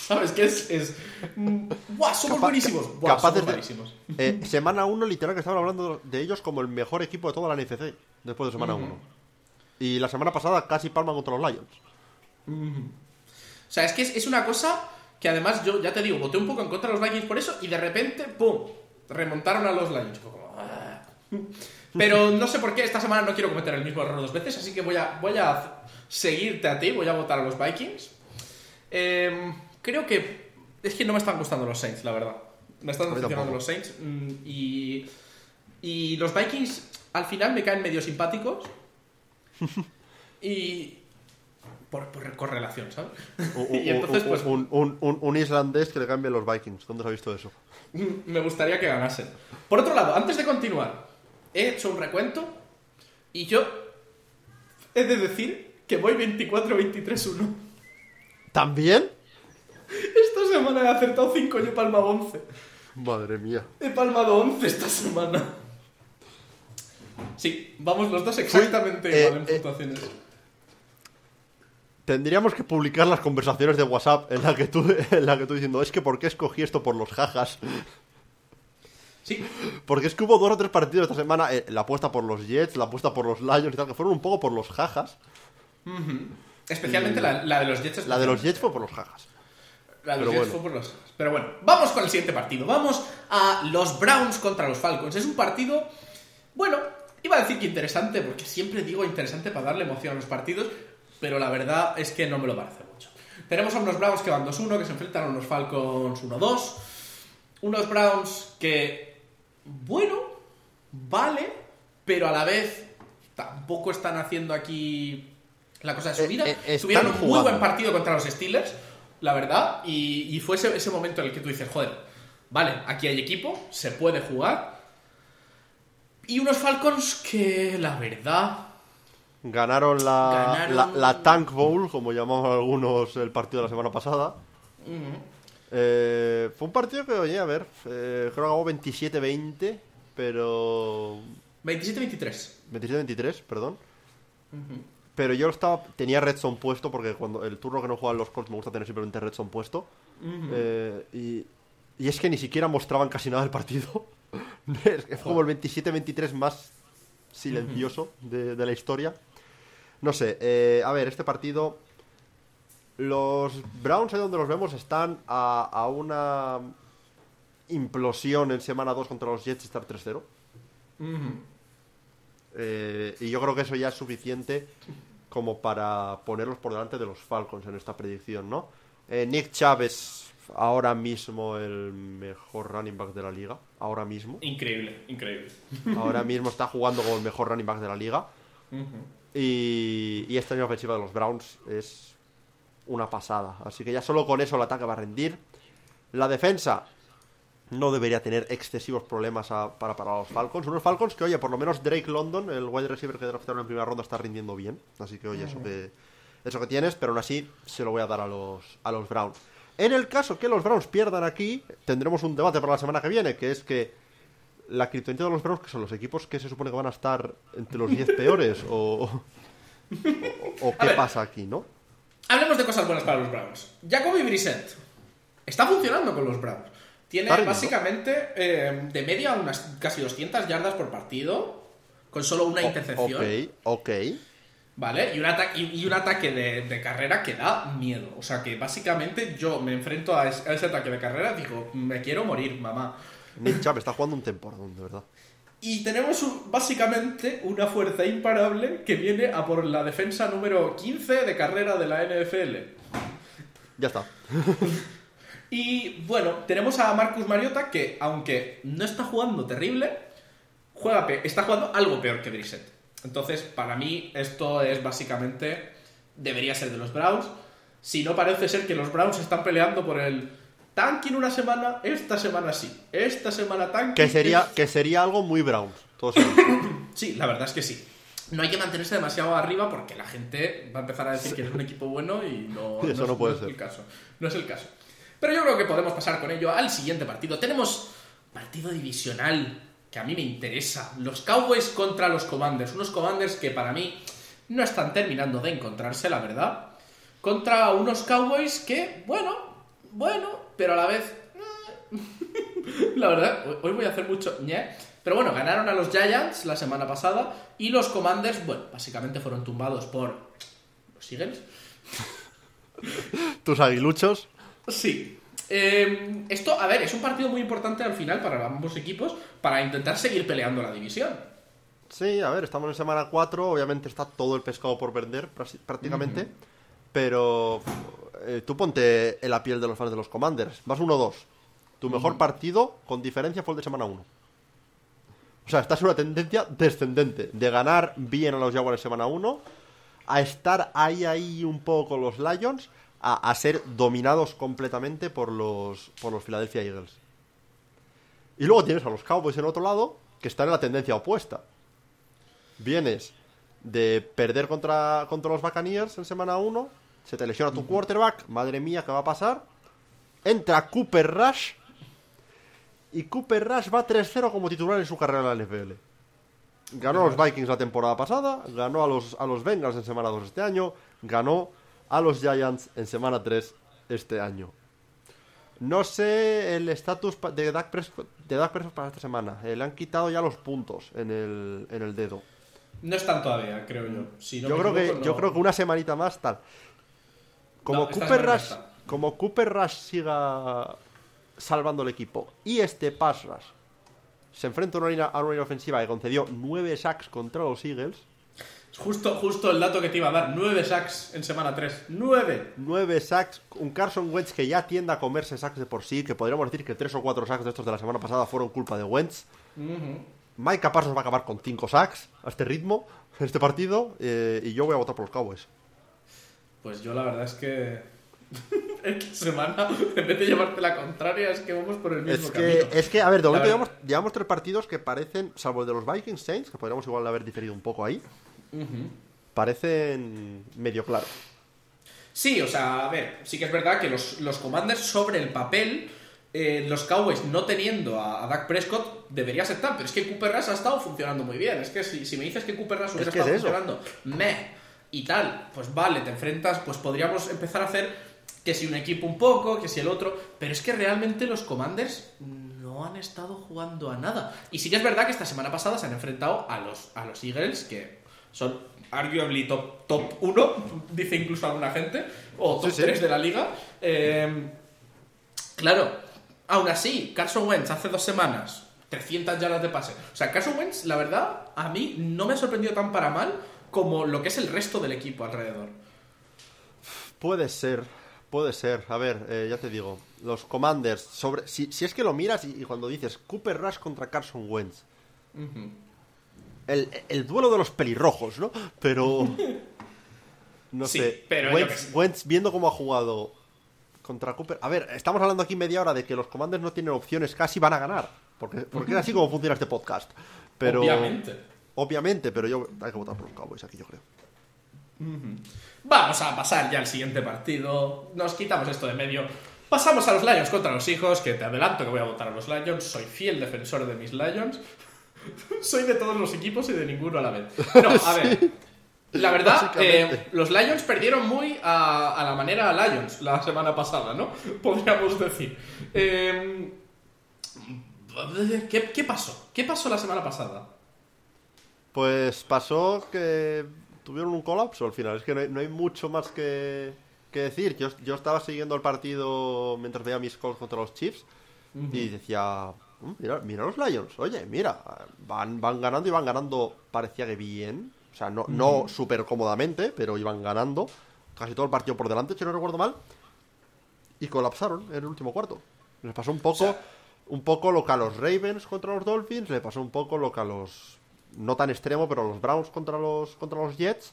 ¿Sabes? Que es. es mm, ¡Buah! Somos Capa- buenísimos. ¡Buah! capaces somos de- buenísimos. Eh, semana 1, literal, que estaban hablando de ellos como el mejor equipo de toda la NFC después de semana 1. Ujú. Y la semana pasada casi palman contra los Lions. O sea, es que es, es una cosa que además yo, ya te digo, voté un poco en contra de los Vikings por eso y de repente, ¡pum! Remontaron a los Lions. Como, "Ah". Pero no sé por qué esta semana no quiero cometer el mismo error dos veces, así que voy a, voy a seguirte a ti, voy a votar a los Vikings. Eh, creo que es que no me están gustando los Saints, la verdad. Me están decepcionando los Saints mm, y, y los Vikings al final me caen medio simpáticos y por, por correlación, ¿sabes? Un, Y entonces, pues- un, un- un- un islandés que le cambie los Vikings. ¿Dónde se ha visto eso? Me gustaría que ganasen. Por otro lado, antes de continuar, he hecho un recuento y yo he de decir que voy 24-23-1. ¿También? Esta semana he acertado 5 y he palmado 11. Madre mía. He palmado 11 esta semana. Sí, vamos los dos exactamente Fui- igual eh, en eh, puntuaciones. Tendríamos que publicar las conversaciones de WhatsApp en la que tú, en la que tú diciendo, es que ¿por qué escogí esto por los jajas? Sí, Porque es que hubo dos o tres partidos esta semana, eh, la apuesta por los Jets, la apuesta por los Lions y tal, que fueron un poco por los jajas. especialmente la, la de los Jets. La de los. Jets fue por los jajas. La de Pero los Jets bueno. fue por los- Pero bueno, vamos con el siguiente partido. Vamos a los Browns contra los Falcons. Es un partido, bueno, iba a decir que interesante, porque siempre digo interesante para darle emoción a los partidos, pero la verdad es que no me lo parece mucho. Tenemos a unos Browns que van 2-1, que se enfrentan a unos Falcons 1-2. Unos Browns que, bueno, vale, pero a la vez tampoco están haciendo aquí la cosa de su Eh, vida. eh, Tuvieron un muy buen partido contra los Steelers, la verdad, y, y fue ese, ese momento en el que tú dices, joder, vale, aquí hay equipo, se puede jugar. Y unos Falcons que, la verdad, Ganaron la, Ganaron- La, la Tank Bowl, como llamaban algunos el partido de la semana pasada. Eh, fue un partido que, oye, a ver, eh, creo que acabó 27-20, pero... 27-23. 27-23, perdón. Pero yo estaba tenía Redstone puesto porque cuando el turno que no juegan los Colts me gusta tener simplemente Redstone puesto. Eh, y, y es que ni siquiera mostraban casi nada del partido. es como el 27-23 más silencioso de, de la historia. No sé, eh, a ver, este partido. Los Browns, ahí donde los vemos, están a, a una implosión en semana 2 contra los Jets, estar 3-0. Eh, y yo creo que eso ya es suficiente como para ponerlos por delante de los Falcons en esta predicción, ¿no? Eh, Nick Chávez, ahora mismo el mejor running back de la liga. Ahora mismo. Increíble, increíble. Ahora mismo está jugando como el mejor running back de la liga. Y, y esta línea ofensiva de los Browns es una pasada. Así que ya solo con eso el ataque va a rendir. La defensa no debería tener excesivos problemas para parar a los Falcons. Unos Falcons que, oye, por lo menos Drake London, el wide receiver que draftaron en primera ronda, está rindiendo bien. Así que, oye, eso que, eso que tienes, pero aún así se lo voy a dar a los, a los Browns. En el caso que los Browns pierdan aquí, tendremos un debate para la semana que viene, que es que la criptonita de los Browns, que son los equipos que se supone que van a estar entre los 10 peores, o, o, o A qué ver. pasa aquí, ¿no? Hablemos de cosas buenas para los Browns. Jacoby Brissett está funcionando con los Browns. Tiene básicamente eh, de media unas casi 200 yardas por partido, con solo una intercepción. Ok, ok. ¿Vale? Y un, y, ataque de, de carrera que da miedo. O sea que básicamente yo me enfrento a, es- a ese ataque de carrera y digo, me quiero morir, mamá. Nick Chubb está jugando un temporada, de verdad. Y tenemos un- básicamente una fuerza imparable que viene a por la defensa número 15 de carrera de la NFL. Ya está. Y bueno, tenemos a Marcus Mariota que, aunque no está jugando terrible, juega pe- está jugando algo peor que Brissett. Entonces, para mí, esto es básicamente. Debería ser de los Browns. Si no parece ser que los Browns están peleando por el tanking una semana, esta semana sí. Esta semana tanking. Que sería, es- que sería algo muy Browns. Sí, la verdad es que sí. No hay que mantenerse demasiado arriba porque la gente va a empezar a decir que es un equipo bueno y no, Eso es- no puede ser. el caso. No es el caso. Pero yo creo que podemos pasar con ello al siguiente partido. Tenemos partido divisional que a mí me interesa. Los Cowboys contra los Commanders. Unos Commanders que para mí no están terminando de encontrarse, la verdad. Contra unos Cowboys que, bueno, bueno, pero a la vez la verdad, hoy- voy a hacer mucho. Pero bueno, ganaron a los Giants la semana pasada y los Commanders, bueno, básicamente fueron tumbados por los Eagles. Tus aguiluchos. Sí. Eh, esto, a ver, es un partido muy importante al final para ambos equipos para intentar seguir peleando la división. Sí, a ver, estamos en semana 4. Obviamente está todo el pescado por vender, prácticamente. Pero eh, tú ponte en la piel de los fans de los Commanders. Vas 1-2. Tu mejor partido, con diferencia, fue el de semana 1. O sea, estás en una tendencia descendente. De ganar bien a los Jaguars semana 1, a estar ahí, ahí un poco con los Lions, a, a ser dominados completamente por los, por los Philadelphia Eagles. Y luego tienes a los Cowboys en otro lado, que están en la tendencia opuesta. Vienes de perder contra, contra los Buccaneers en semana 1, se te lesiona tu quarterback, madre mía, ¿qué va a pasar? Entra Cooper Rush y Cooper Rush va 3-0 como titular en su carrera en la NFL. Ganó a los Vikings la temporada pasada, ganó a los, a los Bengals en semana 2 este año, ganó a los Giants en semana 3 este año. No sé el estatus de Dak Prescott, de Dak Prescott para esta semana. Eh, le han quitado ya los puntos en el, en el dedo. No están todavía, creo yo. Si no yo, creo que, yo creo que una semanita más tal. Como, No, Cooper Rush, como Cooper Rush siga salvando el equipo y este pass rush se enfrenta a una línea, a una línea ofensiva que concedió 9 sacks contra los Eagles. Justo, justo el dato que te iba a dar. 9 sacks en semana 3. 9. 9 sacks, un Carson Wentz que ya tiende a comerse sacks de por sí, que podríamos decir que 3 o 4 sacks de estos de la semana pasada fueron culpa de Wentz. Mike Parsons va a acabar con 5 sacks a este ritmo, en este partido, eh, y yo voy a votar por los Cowboys. Pues yo la verdad es que. Esta semana, en vez de llevarte la contraria, es que vamos por el mismo Es que, camino. es que, a ver, de momento llevamos, llevamos tres partidos que parecen, salvo el de los Vikings Saints, que podríamos igual haber diferido un poco ahí, parecen medio claros. Sí, o sea, a ver, sí que es verdad que los, los Commanders sobre el papel, eh, los Cowboys no teniendo a, a Dak Prescott, debería tal, pero es que Cooper Rush ha estado funcionando muy bien. Es que si, si me dices que Cooper Rush hubiera que estado funcionando meh y tal, pues vale, te enfrentas, pues podríamos empezar a hacer que si un equipo un poco, que si el otro, pero es que realmente los Commanders no han estado jugando a nada. Y sí que es verdad que esta semana pasada se han enfrentado a los, a los Eagles, que son arguably top, top 1, dice incluso alguna gente, o top Sí, sí. 3 de la liga. Eh, claro, aún así, Carson Wentz hace dos semanas, 300 yardas de pase. O sea, Carson Wentz, la verdad, a mí no me ha sorprendido tan para mal como lo que es el resto del equipo alrededor. Puede ser, puede ser. A ver, eh, ya te digo, los Commanders, sobre, si, si es que lo miras y, y cuando dices Cooper Rush contra Carson Wentz, el, el duelo de los pelirrojos, ¿no? Pero. No Sí, sé. pero Wentz, viendo cómo ha jugado contra Cooper. A ver, estamos hablando aquí media hora de que los Commanders no tienen opciones, casi van a ganar. Porque, porque es así como funciona este podcast. Pero, Obviamente. Obviamente, pero yo. Hay que votar por los Cowboys aquí, yo creo. Vamos a pasar ya al siguiente partido. Nos quitamos esto de medio. Pasamos a los Lions contra los hijos, que te adelanto que voy a votar a los Lions. Soy fiel defensor de mis Lions. Soy de todos los equipos y de ninguno a la vez. No, a ver. La verdad, eh, los Lions perdieron muy a, a la manera Lions la semana pasada, ¿no? Podríamos decir. Eh, ¿qué, ¿Qué pasó? ¿Qué pasó la semana pasada? Pues pasó que tuvieron un colapso al final. Es que no hay, no hay mucho más que, que decir. Yo, yo estaba siguiendo el partido mientras veía mis calls contra los Chiefs y decía, "Mm, mira, mira los Lions. Oye, mira, van, van ganando y van ganando, parecía que bien. O sea, no, no súper cómodamente, pero iban ganando. Casi todo el partido por delante, si no recuerdo mal. Y colapsaron en el último cuarto. Les pasó un poco, O sea- un poco lo que a los Ravens contra los Dolphins, le pasó un poco lo que a los no tan extremo, pero los Browns contra los contra los Jets.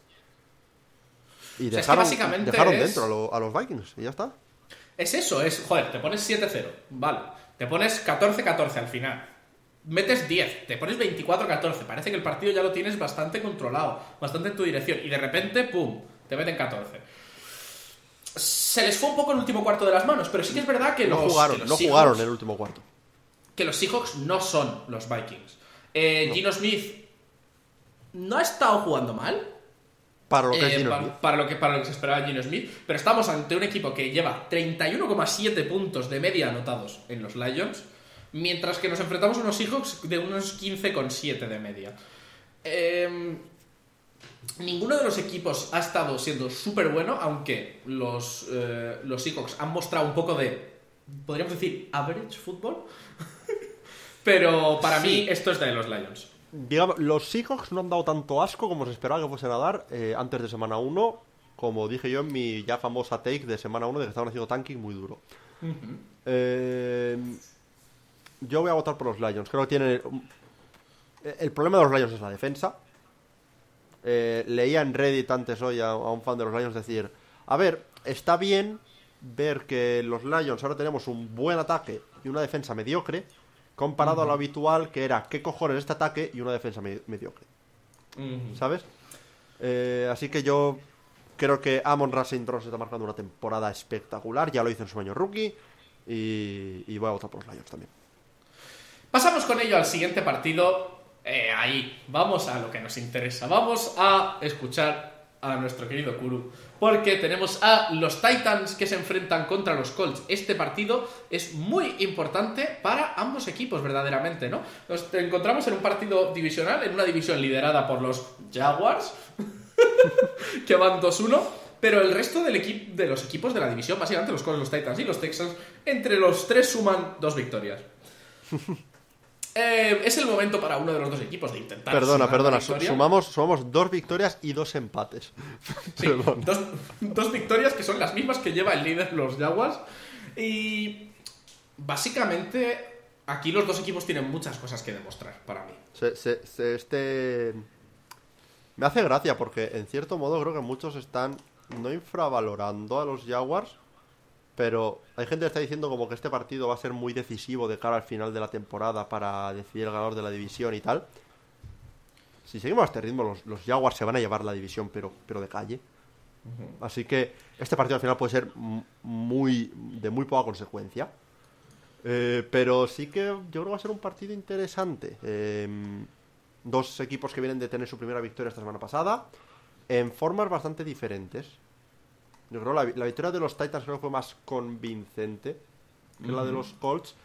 Y sea, es que dejaron, dejaron es- dentro a, lo- a los Vikings y ya está. Es eso, es, joder, te pones 7-0, vale. Te pones 14-14 al final. Metes 10, te pones 24-14. Parece que el partido ya lo tienes bastante controlado, bastante en tu dirección. Y de repente, ¡pum! Te meten 14. Se les fue un poco el último cuarto de las manos, pero sí que es verdad que No los, jugaron, que los no Seahawks- jugaron el último cuarto. que los Seahawks no son los Vikings. Eh, Gino Smith no ha estado jugando mal, Para lo que es eh, para, lo que, para lo que se esperaba Gino Smith, pero estamos ante un equipo que lleva 31,7 puntos de media anotados en los Lions, mientras que nos enfrentamos a unos Seahawks de unos 15,7 de media. Eh, ninguno de los equipos ha estado siendo súper bueno, aunque los, eh, los Seahawks han mostrado un poco de, podríamos decir, average fútbol. pero para mí esto es de los Lions. Digamos, los Seahawks no han dado tanto asco como se esperaba que fuesen a dar eh, antes de semana 1, como dije yo en mi ya famosa take de semana 1 de que estaban haciendo tanking muy duro. Eh, yo voy a votar por los Lions. Creo que tienen. El problema de los Lions es la defensa. Eh, leía en Reddit antes hoy a, a un fan de los Lions decir: A ver, está bien ver que los Lions ahora tenemos un buen ataque y una defensa mediocre, comparado a lo habitual que era: ¿qué cojones este ataque y una defensa me- mediocre? ¿Sabes? Eh, así que yo creo que Amon Racing Ross está marcando una temporada espectacular. Ya lo hizo en su año rookie. Y, y voy a votar por los Lions también. Pasamos con ello al siguiente partido. Eh, ahí, vamos a lo que nos interesa. Vamos a escuchar a nuestro querido Kuru. Porque tenemos a los Titans que se enfrentan contra los Colts. Este partido es muy importante para ambos equipos, verdaderamente, ¿no? Nos encontramos en un partido divisional, en una división liderada por los Jaguars, que van 2-1. Pero el resto del equipo de los equipos de la división, básicamente los Colts, los Titans y los Texans, entre los tres suman dos victorias. Eh, es el momento para uno de los dos equipos de intentar. Perdona, perdona. Sumamos, sumamos dos victorias y dos empates. Sí, dos, dos victorias que son las mismas que lleva el líder los Jaguars. Y básicamente aquí los dos equipos tienen muchas cosas que demostrar para mí. Se- se- se- este. Me hace gracia porque, en cierto modo, creo que muchos están no infravalorando a los Jaguars. Pero hay gente que está diciendo como que este partido va a ser muy decisivo de cara al final de la temporada para decidir el ganador de la división y tal. Si seguimos a este ritmo, los, los Jaguars se van a llevar la división, pero, pero de calle. Así que este partido al final puede ser muy de muy poca consecuencia. Eh, pero sí que yo creo que va a ser un partido interesante. Eh, dos equipos que vienen de tener su primera victoria esta semana pasada, en formas bastante diferentes. Yo creo la, la victoria de los Titans creo que fue más convincente que la de los Colts.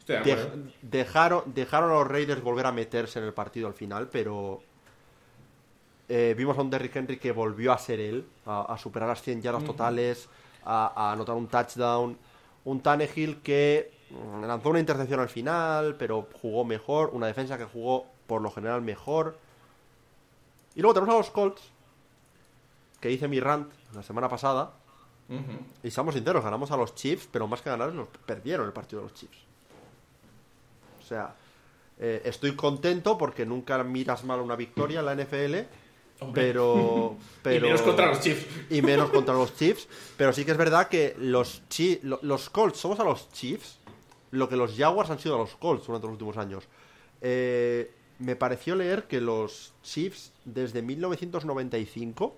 Estoy de De- acuerdo. dejaron, dejaron a los Raiders volver a meterse en el partido al final, pero eh, vimos a un Derrick Henry que volvió a ser él, a, a superar las 100 yardas totales, a, a anotar un touchdown. Un Tannehill que mm, lanzó una intercepción al final, pero jugó mejor. Una defensa que jugó por lo general mejor. Y luego tenemos a los Colts, que hice mi rant la semana pasada. Y seamos sinceros, ganamos a los Chiefs, pero más que ganar, nos perdieron el partido de los Chiefs. O sea, eh, estoy contento porque nunca miras mal una victoria en la NFL, Hombre. pero, pero... Y menos contra los Chiefs. Y menos contra los Chiefs. Pero sí que es verdad que los, Chi- los Colts somos a los Chiefs lo que los Jaguars han sido a los Colts durante los últimos años. Eh, me pareció leer que los Chiefs desde 1995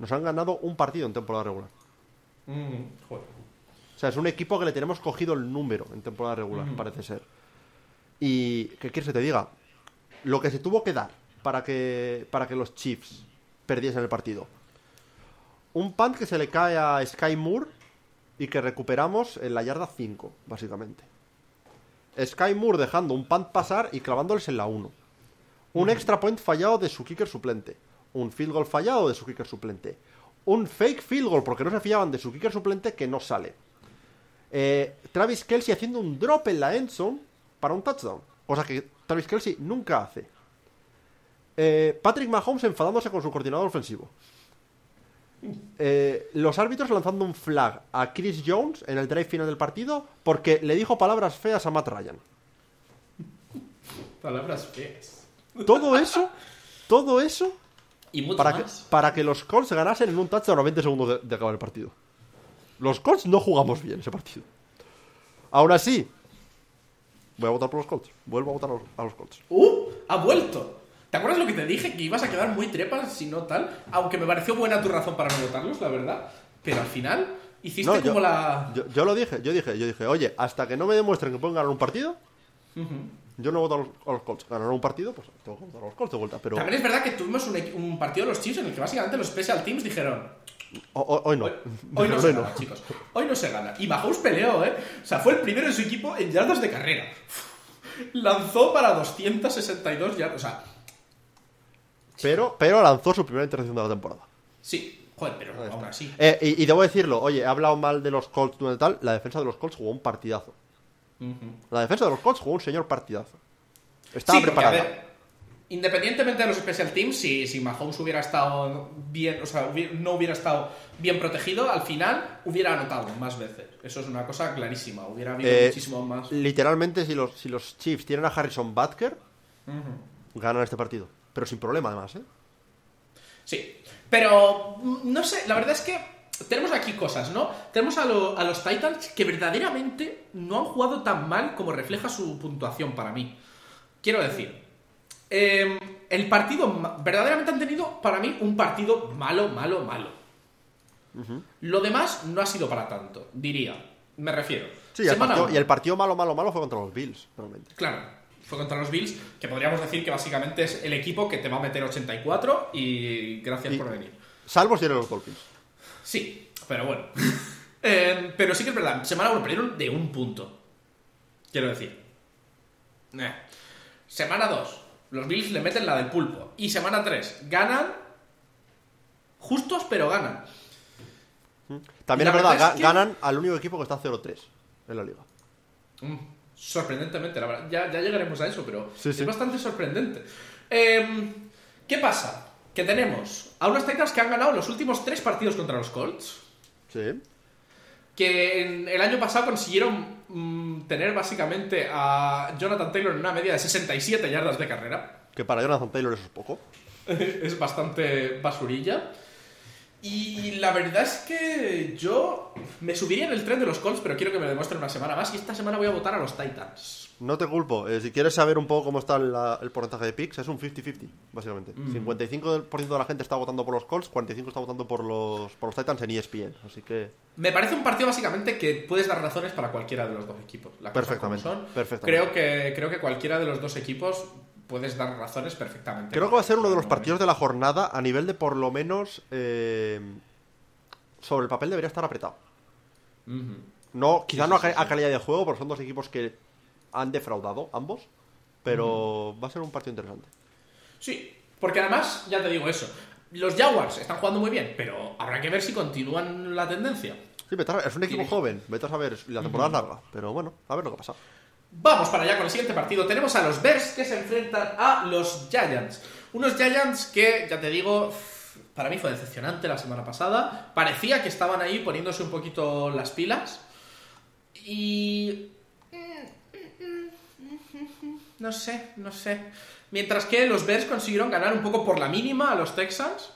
nos han ganado un partido en temporada regular. Mm, joder. O sea, es un equipo que le tenemos cogido el número en temporada regular, parece ser. Y, ¿qué quieres que te diga? Lo que se tuvo que dar para que, para que los Chiefs perdiesen el partido. Un punt que se le cae a Sky Moore y que recuperamos en la yarda 5, básicamente. Sky Moore dejando un punt pasar y clavándoles en la 1. Un extra point fallado de su kicker suplente. Un field goal fallado de su kicker suplente. Un fake field goal porque no se fiaban de su kicker suplente que no sale. Eh, Travis Kelsey haciendo un drop en la end zone para un touchdown. Cosa que Travis Kelsey nunca hace. Eh, Patrick Mahomes enfadándose con su coordinador ofensivo. Eh, los árbitros lanzando un flag a Chris Jones en el drive final del partido porque le dijo palabras feas a Matt Ryan. Palabras feas. Todo eso, todo eso Y mucho para que, para que los Colts ganasen en un touchdown a 20 segundos de, de acabar el partido. Los Colts no jugamos bien ese partido. Aún así, voy a votar por los Colts. Vuelvo a votar a los, a los Colts. ¡Uh! ¡Ha vuelto! ¿Te acuerdas lo que te dije? Que ibas a quedar muy trepas si no tal. Aunque me pareció buena tu razón para no votarlos, la verdad. Pero al final hiciste No, yo- como la. Yo, yo lo dije, yo dije, yo dije, oye, hasta que no me demuestren que pueden ganar un partido, Ujú. Yo no voto a los, a los Colts. Ganaron un partido, pues tengo que votar a los Colts de vuelta. Pero También es verdad que tuvimos un, partido de los Chiefs en el que básicamente los Special Teams dijeron: ho- ho- hoy no. Hoy, hoy no se gana, chicos. Hoy no se gana. Y Mahomes peleó, ¿eh? O sea, fue el primero en su equipo en yardas de carrera. Lanzó para 262 yardas. O sea, Pero, pero lanzó su primera intercepción de la temporada. sí, joder, pero aún así. Eh, y, y debo decirlo, oye, he hablado mal de los Colts y tal. La defensa de los Colts jugó un partidazo. La defensa de los Colts jugó un señor partidazo. Estaba Sí, porque, preparada. a ver, independientemente de los special teams, si, si Mahomes hubiera estado bien, o sea, no hubiera estado bien protegido, al final hubiera anotado más veces. Eso es una cosa clarísima. Hubiera habido Eh, muchísimo más. Literalmente, si los, si los Chiefs tienen a Harrison Butker, Ujú. ganan este partido. Pero sin problema, además, ¿eh? Sí, pero mm, no sé, la verdad es que tenemos aquí cosas, ¿no? Tenemos a, lo- a los Titans que verdaderamente no han jugado tan mal como refleja su puntuación para mí. Quiero decir, eh, el partido, verdaderamente han tenido para mí un partido malo, malo, malo. Lo demás no ha sido para tanto, diría. Me refiero. Sí, y el, partido, y el partido malo, malo, malo fue contra los Bills, realmente. Claro, fue contra los Bills, que podríamos decir que básicamente es el equipo que te va a meter 84 y gracias Y- por venir. Salvo si eran los Dolphins. Sí, pero bueno. Eh, pero sí que es verdad, semana 1 perdieron de un punto. Quiero decir. Eh. Semana 2, los Bills le meten la del pulpo. Y semana 3, ganan. Justos, pero ganan. También La es verdad, es que- ganan al único equipo que está 0-3 en la liga. Mm, sorprendentemente, la verdad. Ya, ya llegaremos a eso, pero Sí, es sí. bastante sorprendente. Eh, ¿Qué pasa? Que tenemos a unos Titans que han ganado los últimos tres partidos contra los Colts. Sí. que en- el año pasado consiguieron mm, tener básicamente a Jonathan Taylor en una media de 67 yardas de carrera. Que para Jonathan Taylor eso es poco. es bastante basurilla. Y la verdad es que yo me subiría en el tren de los Colts, pero quiero que me demuestren una semana más. Y esta semana voy a votar a los Titans. No te culpo. Eh, si quieres saber un poco cómo está la- el porcentaje de picks, es un 50-50, básicamente. Mm. 55% de la gente está votando por los Colts, 45% está votando por los, por los Titans en ESPN. Así que. Me parece un partido básicamente que puedes dar razones para cualquiera de los dos equipos. Cosas Perfectamente, perfectamente. Creo que, creo que cualquiera de los dos equipos puedes dar razones perfectamente. Creo que va a ser uno de los partidos de la jornada a nivel de por lo menos. eh, sobre el papel debería estar apretado. Ujú. No, quizá Sí, no a, sí, calidad de juego, porque son dos equipos que han defraudado ambos. Pero va a ser un partido interesante. Sí, porque además, ya te digo eso, los Jaguars están jugando muy bien, pero habrá que ver si continúan la tendencia. Sí, es un equipo joven, vete a saber, la temporada es larga, pero bueno, a ver lo que pasa. Vamos para allá con el siguiente partido. Tenemos a los Bears que se enfrentan a los Giants. Unos Giants que, ya te digo, para mí fue decepcionante la semana pasada. Parecía que estaban ahí poniéndose un poquito las pilas. Y... No sé, no sé. Mientras que los Bears consiguieron ganar un poco por la mínima a los Texans.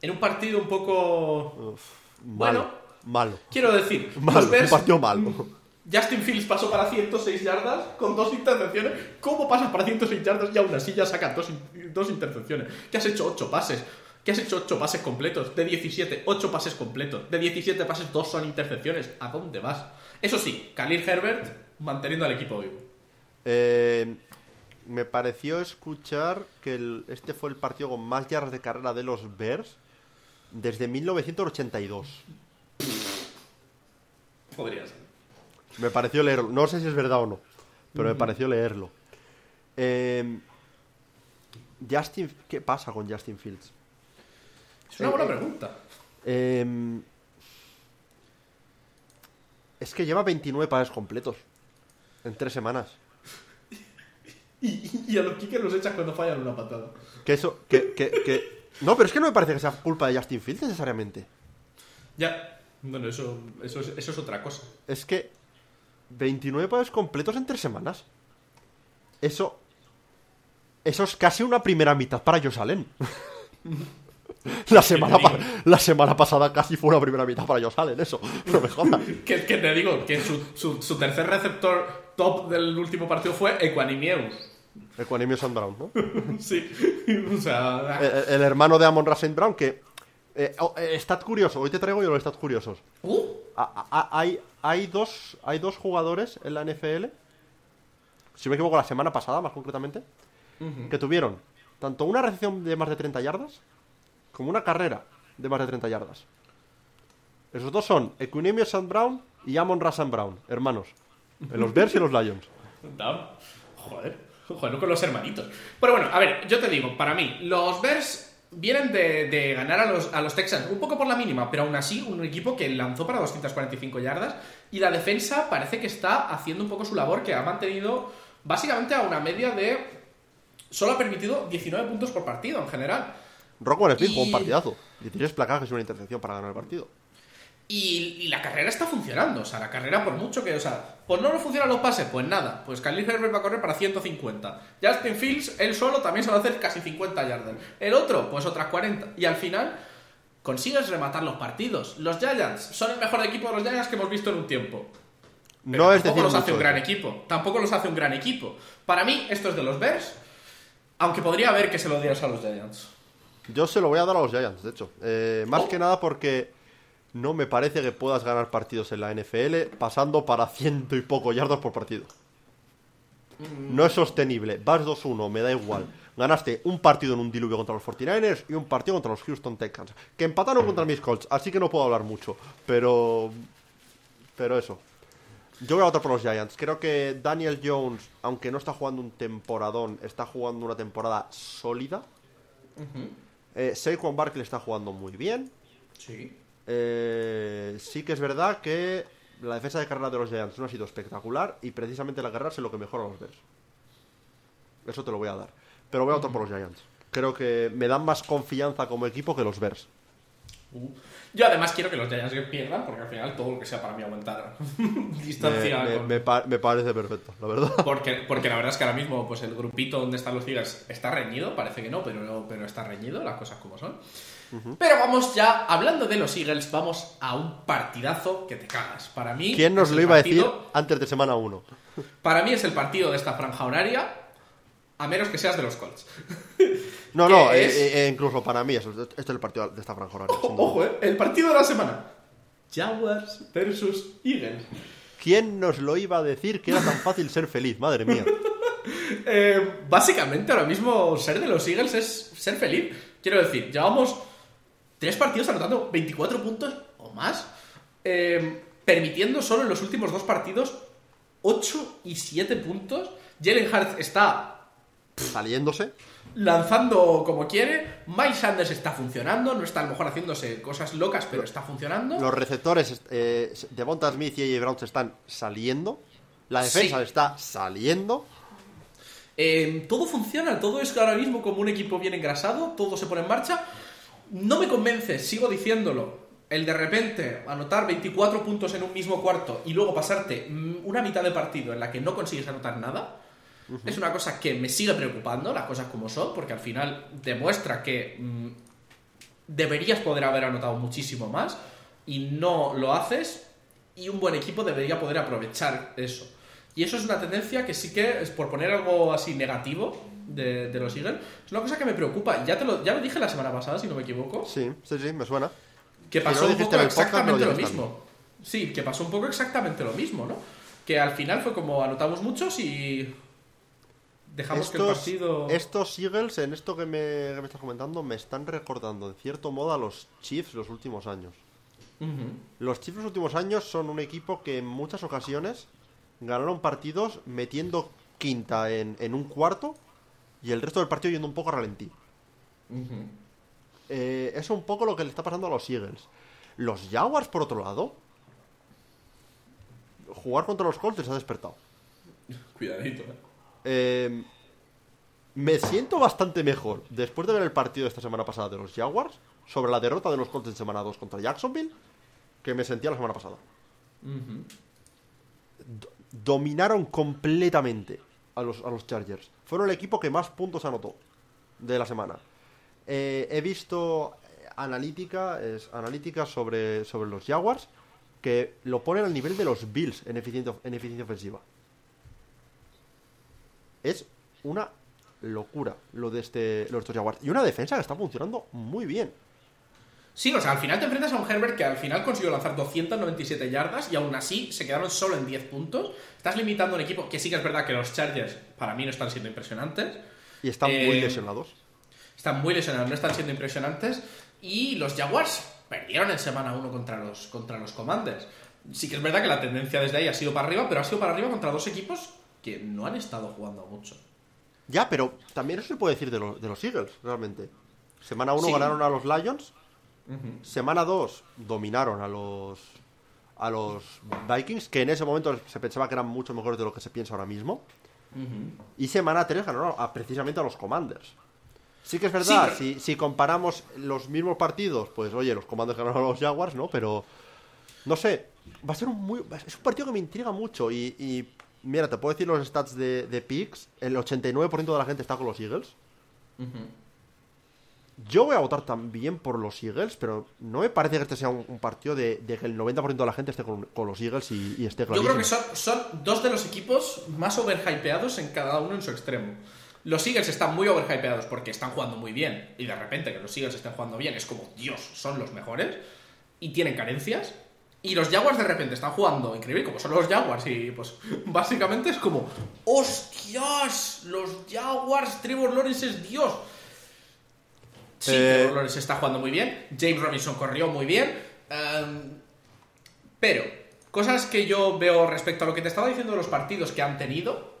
En un partido un poco... Uf, Bueno. malo, malo. Quiero decir, Malo, los Bears... un partido malo. Justin Fields pasó para 106 yardas con dos intercepciones. ¿Cómo pasas para 106 yardas y aún así ya sacas dos, dos intercepciones? Que has hecho 8 pases. Que has hecho 8 pases completos. De 17, 8 pases completos. De 17 pases, 2 son intercepciones. ¿A dónde vas? Eso sí, Khalil Herbert manteniendo al equipo vivo. Eh, me pareció escuchar que el- este fue el partido con más yardas de carrera de los Bears desde 1982. Podría ser. Me pareció leerlo. No sé si es verdad o no, pero me pareció leerlo. Eh, Justin, ¿qué pasa con Justin Fields? Es una Eh, buena eh. pregunta. Eh, es que lleva 29 pases completos en tres semanas. Y, y a los kickers los echas cuando fallan una patada. Que eso, que, que, que... No, pero es que no me parece que sea culpa de Justin Fields necesariamente. Ya. Bueno, eso, eso, es, eso es otra cosa. Es que 29 pases completos en tres semanas. Eso. Eso es casi una primera mitad para Josh Allen. la, semana la semana pasada casi fue una primera mitad para Josh Allen, eso. No me jodas. Que, que te digo que su, su, su tercer receptor top del último partido fue Equanimieus. Equanimous and Brown, ¿no? Sí, o sea... El, el hermano de Amon Russell Brown, que. Eh, oh, eh, stat curioso, hoy te traigo yo los stats curiosos. Uh, A- a- hay, hay, dos, hay dos jugadores en la NFL, si me equivoco, la semana pasada, más concretamente, que tuvieron tanto una recepción de más de 30 yardas como una carrera de más de 30 yardas. Esos dos son Equinemius St. Brown y Amon Russell Brown, hermanos. En los Bears y los Lions. Joder, joder, no con los hermanitos. Pero bueno, a ver, yo te digo, para mí, los Bears vienen de, de ganar a los, a los Texans un poco por la mínima, pero aún así un equipo que lanzó para 245 yardas y la defensa parece que está haciendo un poco su labor, que ha mantenido básicamente a una media de... Solo ha permitido 19 puntos por partido en general. Rockwell Smith jugó un Y- partidazo. Y placajes y una intercepción para ganar el partido. Y, y la carrera está funcionando. O sea, la carrera por mucho que... O sea, pues no nos funcionan los pases. Pues nada. Pues Khalil Herbert va a correr para 150. Justin Fields, él solo, también se va a hacer casi 50 yardas. El otro, pues otras 40. Y al final consigues rematar los partidos. Los Giants son el mejor equipo de los Giants que hemos visto en un tiempo. Pero no es tampoco los hace un gran eso. equipo. Tampoco los hace un gran equipo. Para mí, esto es de los Bears. Aunque podría haber que se lo dieras a los Giants. Yo se lo voy a dar a los Giants, de hecho. Eh, más Oh. que nada porque no me parece que puedas ganar partidos en la NFL pasando para ciento y poco yardas por partido. No es sostenible. Vas 2-1, me da igual. Ganaste un partido en un diluvio contra los 49ers y un partido contra los Houston Texans. Que empataron contra mis Colts, así que no puedo hablar mucho. Pero. Pero eso. Yo voy a votar por los Giants. Creo que Daniel Jones, aunque no está jugando un temporadón, está jugando una temporada sólida. Eh, Saquon Barkley está jugando muy bien. Sí. Eh, sí que es verdad que la defensa de carrera de los Giants no ha sido espectacular y precisamente la guerra es lo que mejora a los Bears. Eso te lo voy a dar. Pero voy a votar por los Giants. Creo que me dan más confianza como equipo que los Bears. Uh. Yo además quiero que los Giants pierdan, porque al final todo lo que sea para mí aumentar Me, distancia. me- con- me pa- me parece perfecto, la verdad. Porque, porque la verdad es que ahora mismo pues el grupito donde están los Eagles está reñido, parece que no, pero, pero está reñido, las cosas como son. Pero vamos ya, hablando de los Eagles, vamos a un partidazo que te cagas. Para mí... ¿Quién nos lo iba a decir antes de semana 1? Para mí es el partido de esta franja horaria, a menos que seas de los Colts. No, ¿Qué no, es? eh, eh, incluso para mí, eso, este es el partido de esta franja horaria, duda. Ojo, eh, el partido de la semana. Jaguars versus Eagles. ¿Quién nos lo iba a decir que era tan fácil ser feliz? Madre mía. Eh, básicamente, ahora mismo ser de los Eagles es ser feliz. Quiero decir, llevamos tres partidos anotando 24 puntos o más, eh, permitiendo solo en los últimos dos partidos 8 y 7 puntos. Jalen Hurts está Saliéndose. lanzando como quiere. Mike Sanders está funcionando. No está a lo mejor haciéndose cosas locas, pero está funcionando. Los receptores eh, Devonta Smith y AJ Brown se están saliendo. La defensa Sí. está saliendo. Eh, todo funciona, todo es ahora mismo como un equipo bien engrasado, todo se pone en marcha. No me convence, sigo diciéndolo. El de repente anotar 24 puntos en un mismo cuarto y luego pasarte mm, una mitad de partido en la que no consigues anotar nada, es una cosa que me sigue preocupando, las cosas como son, porque al final demuestra que mm, deberías poder haber anotado muchísimo más y no lo haces y un buen equipo debería poder aprovechar eso. Y eso es una tendencia que sí que, es por poner algo así negativo de, de los Eagles, es una cosa que me preocupa. Ya, te lo, ya lo dije la semana pasada, si no me equivoco. Sí, sí, sí, me suena. Que Si pasó no un poco podcast, exactamente lo mismo. Sí, que pasó un poco exactamente lo mismo, ¿no? Que al final fue como anotamos muchos y dejamos que el partido... estos Eagles, en esto que me, que me estás comentando, me están recordando, en cierto modo, a los Chiefs los últimos años. Los Chiefs los últimos años son un equipo que en muchas ocasiones ganaron partidos metiendo quinta en, en un cuarto y el resto del partido yendo un poco a ralentí. Eh, es un poco lo que le está pasando a los Eagles. Los Jaguars, por otro lado, jugar contra los Colts les ha despertado. Cuidadito, ¿eh? Eh, me siento bastante mejor después de ver el partido de esta semana pasada de los Jaguars sobre la derrota de los Colts en semana 2 contra Jacksonville que me sentía la semana pasada. Do- dominaron completamente a los, a los Chargers. Fueron el equipo que más puntos anotó de la semana. Eh, he visto eh, analítica, es, analítica sobre, sobre los Jaguars que lo ponen al nivel de los Bills en eficiencia, en eficiencia ofensiva. Es una locura lo de, este, lo de estos Jaguars. Y una defensa que está funcionando muy bien. Sí, o sea, al final te enfrentas a un Herbert que al final consiguió lanzar 297 yardas y aún así se quedaron solo en 10 puntos. Estás limitando a un equipo que sí que es verdad que los Chargers para mí no están siendo impresionantes. Y están Eh, muy lesionados. Están muy lesionados, no están siendo impresionantes. Y los Jaguars perdieron en semana 1 contra los, contra los Commanders. Sí que es verdad que la tendencia desde ahí ha sido para arriba, pero ha sido para arriba contra dos equipos que no han estado jugando mucho. Ya, pero también eso se puede decir de, los- de los Eagles, realmente. Semana 1 Sí. ganaron a los Lions. Semana 2 dominaron a los a los Vikings, que en ese momento se pensaba que eran mucho mejores de lo que se piensa ahora mismo. Y semana 3 ganaron a, precisamente a los Commanders. Sí que es verdad, Sí, si, si comparamos los mismos partidos, pues oye, los Commanders ganaron a los Jaguars, ¿no? Pero, no sé, va a ser un muy... Es un partido que me intriga mucho y, y, mira, te puedo decir los stats de, de picks, el 89% de la gente está con los Eagles. Yo voy a votar también por los Eagles, pero no me parece que este sea un, un partido de, de que el 90% de la gente esté con, con los Eagles y, y esté Yo creo que clarísimo. son, son dos de los equipos más overhypeados en cada uno en su extremo. Los Eagles están muy overhypeados porque están jugando muy bien. Y de repente que los Eagles estén jugando bien es como, Dios, son los mejores. Y tienen carencias. Y los Jaguars de repente están jugando increíble, como son los Jaguars. Y pues básicamente es como, ¡hostias! Los Jaguars, Trevor Lawrence es Dios. Sí, Eh, Trevor Lawrence está jugando muy bien. James Robinson corrió muy bien. Em, pero, cosas que yo veo respecto a lo que te estaba diciendo de los partidos que han tenido.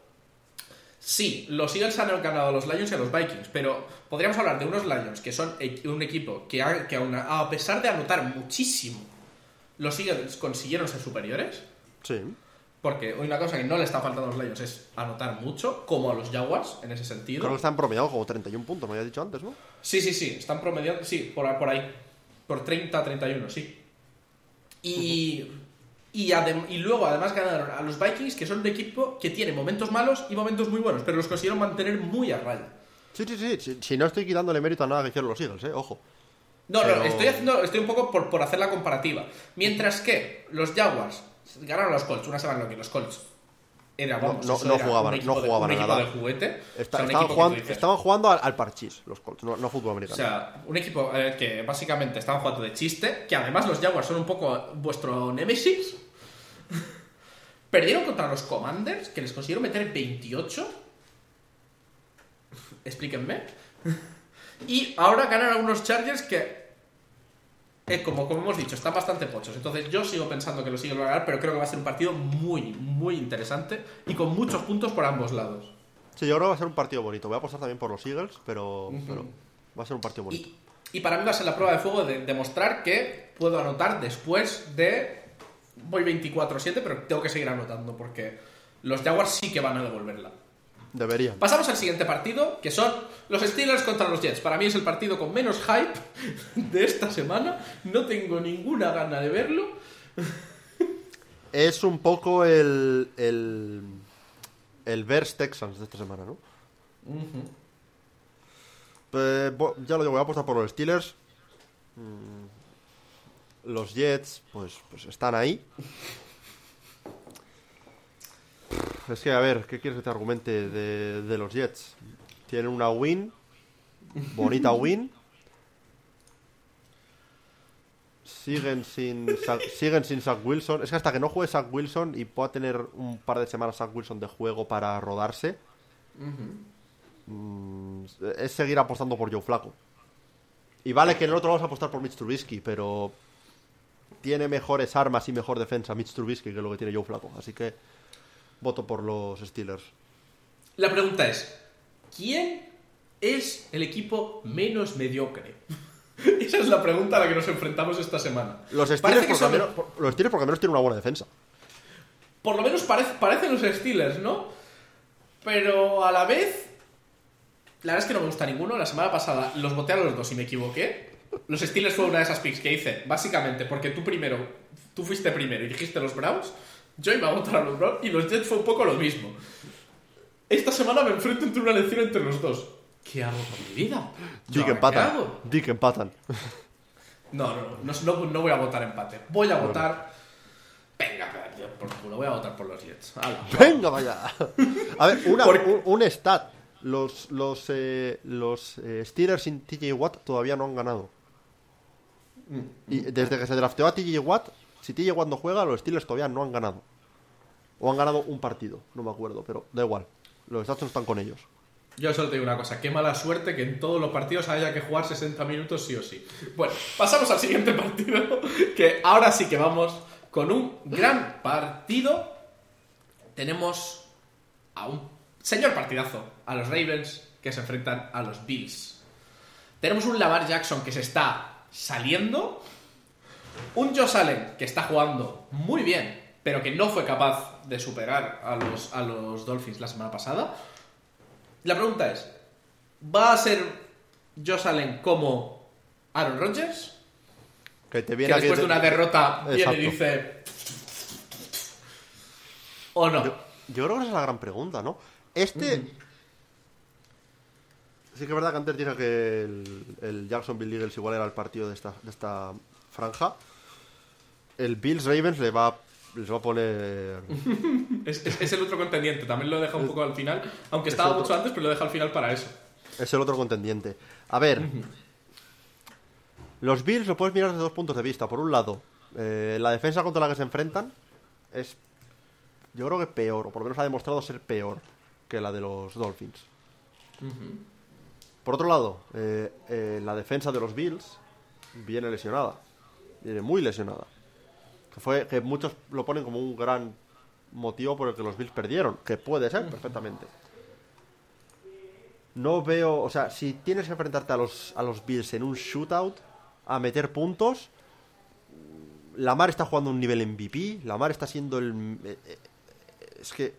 Sí, los Eagles han ganado a los Lions y a los Vikings, pero podríamos hablar de unos Lions que son un equipo que, ha- a pesar de anotar muchísimo, los Eagles consiguieron ser superiores. Sí. Porque una cosa que no le está faltando a los Lions es anotar mucho, como a los Jaguars en ese sentido. Creo que están promediados como 31 puntos, me había dicho antes, ¿no? Sí, sí, sí, están promediando, sí, por, por ahí. Por 30, 31, sí. Y, y, luego además ganaron a los Vikings, que son un equipo que tiene momentos malos y momentos muy buenos, pero los consiguieron mantener muy a raya. Sí, sí, sí. Si, si no estoy quitándole mérito a nada que hicieron los Eagles, ¿eh? Ojo. No, Pero- no, estoy haciendo, estoy un poco por, por hacer la comparativa. Mientras que los Jaguars ganaron los Colts, una semana la que los Colts era, No- vamos, no- era jugaban, un no de- jugaban un a equipo nada. de juguete. Está- o sea, un estaban, jugando, dices, estaban jugando al, al parchís, los Colts, no, no fútbol O americano. sea, un equipo eh, que básicamente estaban jugando de chiste, que además los Jaguars son un poco vuestro némesis. Perdieron contra los Commanders, que les consiguieron meter 28. Explíquenme. Y ahora ganan a unos Chargers que, eh, como, como hemos dicho, están bastante pochos. Entonces yo sigo pensando que los Eagles van a ganar, pero creo que va a ser un partido muy, muy interesante y con muchos puntos por ambos lados. Sí, yo creo que va a ser un partido bonito. Voy a apostar también por los Eagles, pero, pero va a ser un partido bonito. Y, y para mí va a ser la prueba de fuego de demostrar que puedo anotar después de. Voy 24-7, pero tengo que seguir anotando porque los Jaguars sí que van a devolverla. Deberían. Pasamos al siguiente partido, que son los Steelers contra los Jets. Para mí es el partido con menos hype de esta semana. No tengo ninguna gana de verlo. Es un poco el. el. el Bears Texans de esta semana, ¿no? Pues, bo- ya lo digo, voy a apostar por los Steelers. Mm, Los Jets, pues, pues están ahí. Es que, a ver, ¿qué quieres que te argumente de, los Jets? Tienen una win, bonita win. Siguen sin, siguen sin Zach Wilson. Es que hasta que no juegue Zach Wilson y pueda tener un par de semanas Zach Wilson de juego para rodarse, mm, es seguir apostando por Joe Flaco. Y vale que en el otro vamos a apostar por Mitch Trubisky, pero tiene mejores armas y mejor defensa Mitch Trubisky que lo que tiene Joe Flaco. Así que voto por los Steelers. La pregunta es: ¿quién es el equipo menos mediocre? Esa es la pregunta a la que nos enfrentamos esta semana. Los Steelers, al son- menos, por- los Steelers porque al menos tienen una buena defensa. Por lo menos parece- parecen los Steelers, ¿no? Pero a la vez. La verdad es que no me gusta ninguno. La semana pasada los voté a los dos y me equivoqué. Los Steelers fue una de esas picks que hice, básicamente porque tú primero, tú fuiste primero y dijiste los Browns. Yo iba a votar a los Browns y los Jets fue un poco lo mismo. Esta semana me enfrento entre una elección entre los dos. ¿Qué hago con mi vida? Di ¿Yo que empatan. hago? Di que empatan. No, no, no, no, no voy a votar empate. Voy a votar. Venga, por culo, voy a votar por los Jets. ¡Venga, vaya! A ver, un, un stat. Los, los, eh, los eh, Steelers sin TJ Watt todavía no han ganado. Y desde que se drafteó a TJ Watt, si Watt no juega, los Steelers todavía no han ganado. O han ganado un partido, no me acuerdo, pero da igual. Los stats no están con ellos. Yo solo te digo una cosa, qué mala suerte que en todos los partidos haya que jugar 60 minutos sí o sí. Bueno, pasamos al siguiente partido, que ahora sí que vamos con un gran partido. Tenemos a un señor partidazo, a los Ravens que se enfrentan a los Bills. Tenemos un Lamar Jackson que se está saliendo, un Josh Allen que está jugando muy bien, pero que no fue capaz de superar a los, a los Dolphins la semana pasada. La pregunta es, ¿va a ser Josh Allen como Aaron Rodgers? Que te Que viene después de una derrota viene y dice... ¿O no? Yo, yo creo que esa es la gran pregunta, ¿no? Este. Sí que es verdad que antes dije que el, el Jacksonville Eagles igual era el partido de esta, de esta franja. El Bills Ravens le va, les va a poner. Es, es- es el otro contendiente, también lo deja un poco al final, aunque Es estaba mucho antes, pero lo deja al final para eso. Es el otro contendiente. A ver. Los Bills lo puedes mirar desde dos puntos de vista. Por un lado, eh, la defensa contra la que se enfrentan es. Yo creo que peor, o por lo menos ha demostrado ser peor que la de los Dolphins. Por otro lado, eh, eh, la defensa de los Bills viene lesionada. Viene muy lesionada. Que, fue, que muchos lo ponen como un gran motivo por el que los Bills perdieron. Que puede ser, perfectamente. No veo, o sea, si tienes que enfrentarte a los, a los Bills en un shootout, a meter puntos, Lamar está jugando un nivel MVP, Lamar está siendo el... eh, eh, Es que...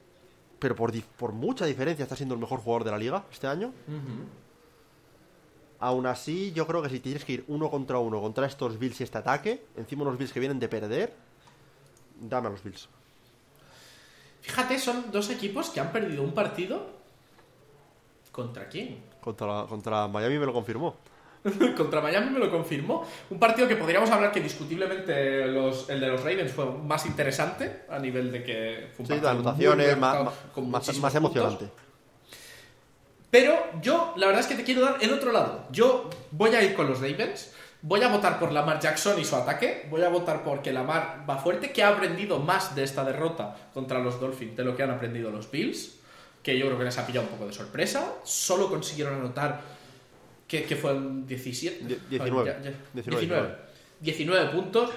Pero por, por mucha diferencia está siendo el mejor jugador de la liga este año. Aún así, yo creo que si tienes que ir uno contra uno contra estos Bills y este ataque, encima unos Bills que vienen de perder, dame a los Bills. Fíjate, son dos equipos que han perdido un partido. ¿Contra quién? Contra, contra Miami me lo confirmó. Contra Miami me lo confirmó. Un partido que podríamos hablar que discutiblemente los- el de los Ravens fue más interesante a nivel de que fue un Sí, de anotaciones, más, más puntos. emocionante. Pero yo, la verdad es que te quiero dar el otro lado. Yo voy a ir con los Ravens. Voy a votar por Lamar Jackson y su ataque. Voy a votar porque Lamar va fuerte, que ha aprendido más de esta derrota contra los Dolphins de lo que han aprendido los Bills. Que yo creo que les ha pillado un poco de sorpresa. Solo consiguieron anotar. que, que fue en 17? Die- 19. Ya- ya- 19, 19. 19 puntos.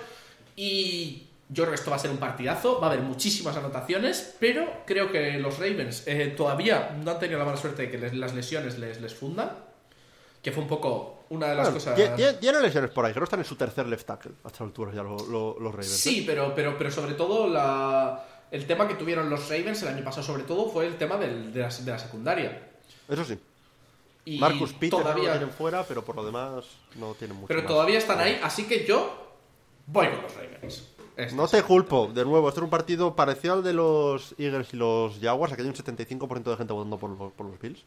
Y yo creo que esto va a ser un partidazo. Va a haber muchísimas anotaciones. Pero creo que los Ravens eh, todavía no han tenido la mala suerte de que les- las lesiones les, les fundan. Que fue un poco una de las Bueno, cosas. tie- tie- Tiene lesiones por ahí, creo que están en su tercer left tackle a estas alturas ya lo- lo- los Ravens. ¿eh? Sí, pero, pero, pero sobre todo la, el tema que tuvieron los Ravens el año pasado, sobre todo, fue el tema del- de, la, de la secundaria. Eso sí. Y Marcus Peters no lo todavía, tienen fuera, pero por lo demás no tienen mucho pero más. todavía están ahí, así que yo voy con los Ravens. Este No te culpo, de nuevo, este es un partido parecido al de los Eagles y los Jaguars, aquí hay un 75% de gente votando por los, por los Bills.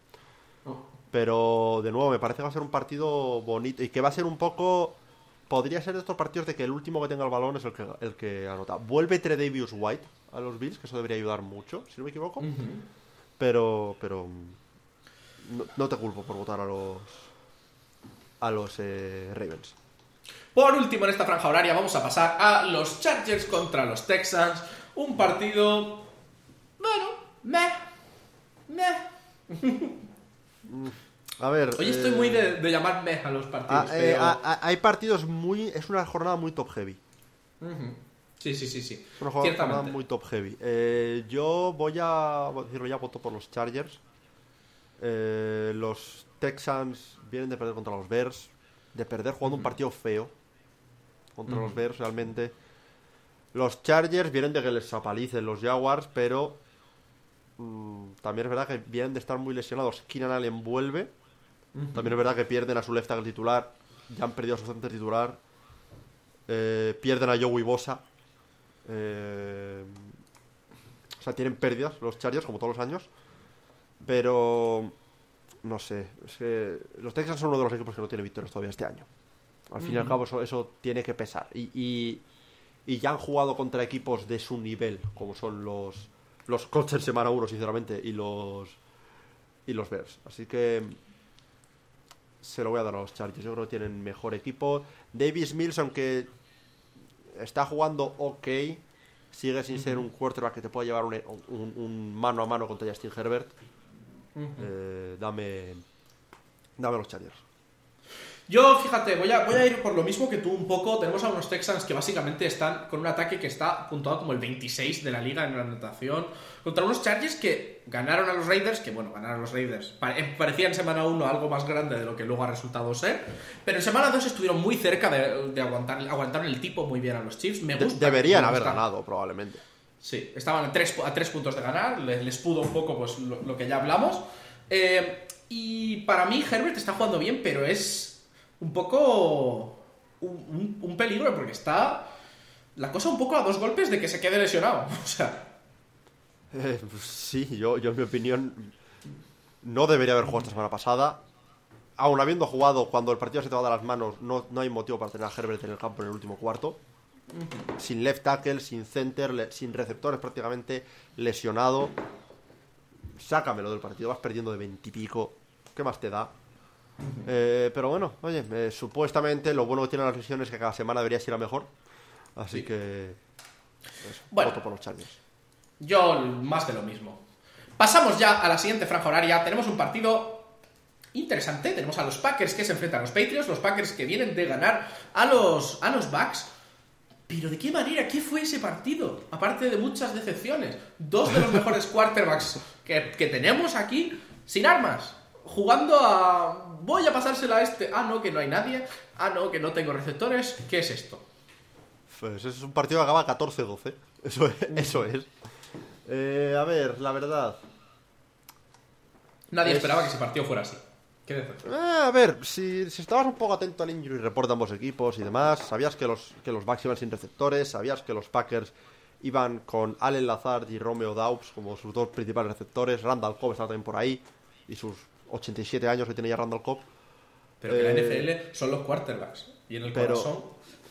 Pero, de nuevo, me parece que va a ser un partido bonito y que va a ser un poco... Podría ser de estos partidos de que el último que tenga el balón es el que, el que anota. Vuelve Tredavious White a los Bills, que eso debería ayudar mucho, si no me equivoco. Pero, pero... No, no te culpo por votar a los... A los eh, Ravens. Por último, en esta franja horaria vamos a pasar a los Chargers contra los Texans. Un partido. Bueno, meh. Meh. A ver... Hoy estoy eh, muy de, de llamar meh a los partidos. Ah, eh, pero- ah, ah, hay partidos muy. Es una jornada muy top heavy. Sí, sí, sí, sí. Es una jornada muy top heavy. Eh, yo voy a decirlo ya, voto por los Chargers. Los Texans vienen de perder contra los Bears. De perder jugando un partido feo contra los Bears realmente. Los Chargers vienen de que les apalicen los Jaguars, pero también es verdad que vienen de estar muy lesionados. Keenan Allen vuelve. También es verdad que pierden a su left tackle titular. Ya han perdido a su center titular. Eh, pierden a Joey Bosa. Eh, o sea, tienen pérdidas los Chargers, como todos los años. Pero. No sé. Es que los Texans son uno de los equipos que no tiene victorias todavía este año. Al fin y al cabo, eso, eso tiene que pesar. Y, y, y ya han jugado contra equipos de su nivel, como son los. Los Colts en semana 1, sinceramente, y los. Y los Bears. Así que. Se lo voy a dar a los Chargers. Yo creo que tienen mejor equipo. Davis Mills, aunque está jugando ok, sigue sin ser un quarterback que te pueda llevar un, un- un mano a mano contra Justin Herbert. Eh, dame, dame los Chargers. Yo, fíjate, voy a, voy a ir por lo mismo que tú un poco. Tenemos a unos Texans que básicamente están con un ataque que está puntuado como el 26 de la liga en la anotación. Contra unos Chargers que ganaron a los Raiders, que bueno, ganaron a los Raiders. Eh, Parecía en semana 1 algo más grande de lo que luego ha resultado ser. Pero en semana 2 estuvieron muy cerca de, de aguantar, aguantaron el tipo muy bien a los Chiefs. Me gusta. deberían me haber gusta. ganado, probablemente. Sí, estaban a tres, a tres puntos de ganar, les, les pudo un poco pues, lo, lo que ya hablamos. Eh, y para mí Herbert está jugando bien, pero es un poco un, peligro porque está la cosa un poco a dos golpes de que se quede lesionado. O sea, Eh, pues sí, yo, yo en mi opinión no debería haber jugado esta semana pasada. Aún habiendo jugado cuando el partido se te va de las manos, no, no hay motivo para tener a Herbert en el campo en el último cuarto. Sin left tackle, sin center, le- sin receptores prácticamente, lesionado. Sácamelo del partido, vas perdiendo de veintipico. ¿Qué más te da? Eh, pero bueno, oye, eh, supuestamente lo bueno que tienen las lesiones es que cada semana debería ser a mejor. Así Sí. que. eso, Bueno. voto por los Chargers. yo más de lo mismo. Pasamos ya a la siguiente franja horaria. Tenemos un partido interesante. Tenemos a los Packers que se enfrentan a los Patriots. Los Packers que vienen de ganar a los, a los Bucks. Pero ¿de qué manera? ¿Qué fue ese partido? Aparte de muchas decepciones. Dos de los mejores quarterbacks que, que tenemos aquí sin armas. Jugando a... Voy a pasársela a este. Ah, no, que no hay nadie. Ah, no, que no tengo receptores. ¿Qué es esto? Pues es un partido que acaba 14-12. Eso es. Eso es. Eh, a ver, la verdad. Nadie Es- esperaba que ese partido fuera así. Qué. Eh, a ver, si, si estabas un poco atento al injury report de ambos equipos y demás, sabías que los, que los Bucks iban sin receptores, sabías que los Packers iban con Allen Lazard y Romeo Daubs como sus dos principales receptores. Randall Cobb estaba también por ahí y sus 87 años que tiene ya Randall Cobb. Pero que la Eh, NFL son los quarterbacks. Y en el pero- corazón.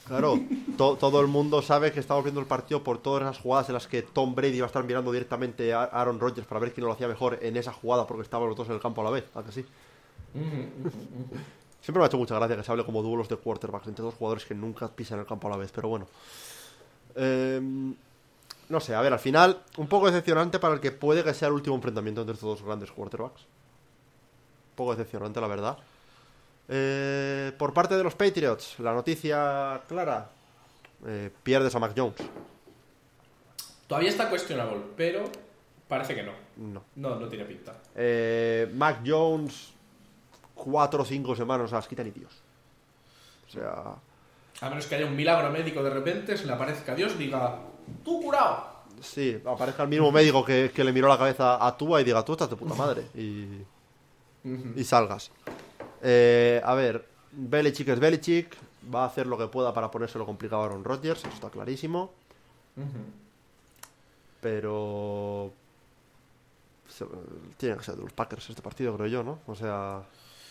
Claro, to- todo el mundo sabe que estamos viendo el partido por todas esas jugadas en las que Tom Brady va a estar mirando directamente a Aaron Rodgers para ver quién lo hacía mejor en esa jugada porque estaban los dos en el campo a la vez, ¿a que sí? Siempre me ha hecho mucha gracia que se hable como duelos de quarterbacks entre dos jugadores que nunca pisan el campo a la vez, pero bueno. Eh, no sé, a ver, al final, un poco decepcionante para el que puede que sea el último enfrentamiento entre estos dos grandes quarterbacks. Poco decepcionante, la verdad. Eh, por parte de los Patriots, la noticia clara: eh, pierdes a Mac Jones. Todavía está questionable, pero parece que no. No. No, no tiene pinta. Eh, Mac Jones, cuatro o cinco semanas, las quita ni Dios. O sea, A menos que haya un milagro médico de repente, se le aparezca Dios, diga, tú curado. Sí, aparezca el mismo médico que, que le miró la cabeza a Tua y diga, tú estás de puta madre. Y, y salgas. Eh, a ver, Belichick es Belichick. Va a hacer lo que pueda para ponérselo complicado a Aaron Rodgers, eso está clarísimo. Pero. se- Tiene que ser de los Packers este partido, creo yo, ¿no? O sea,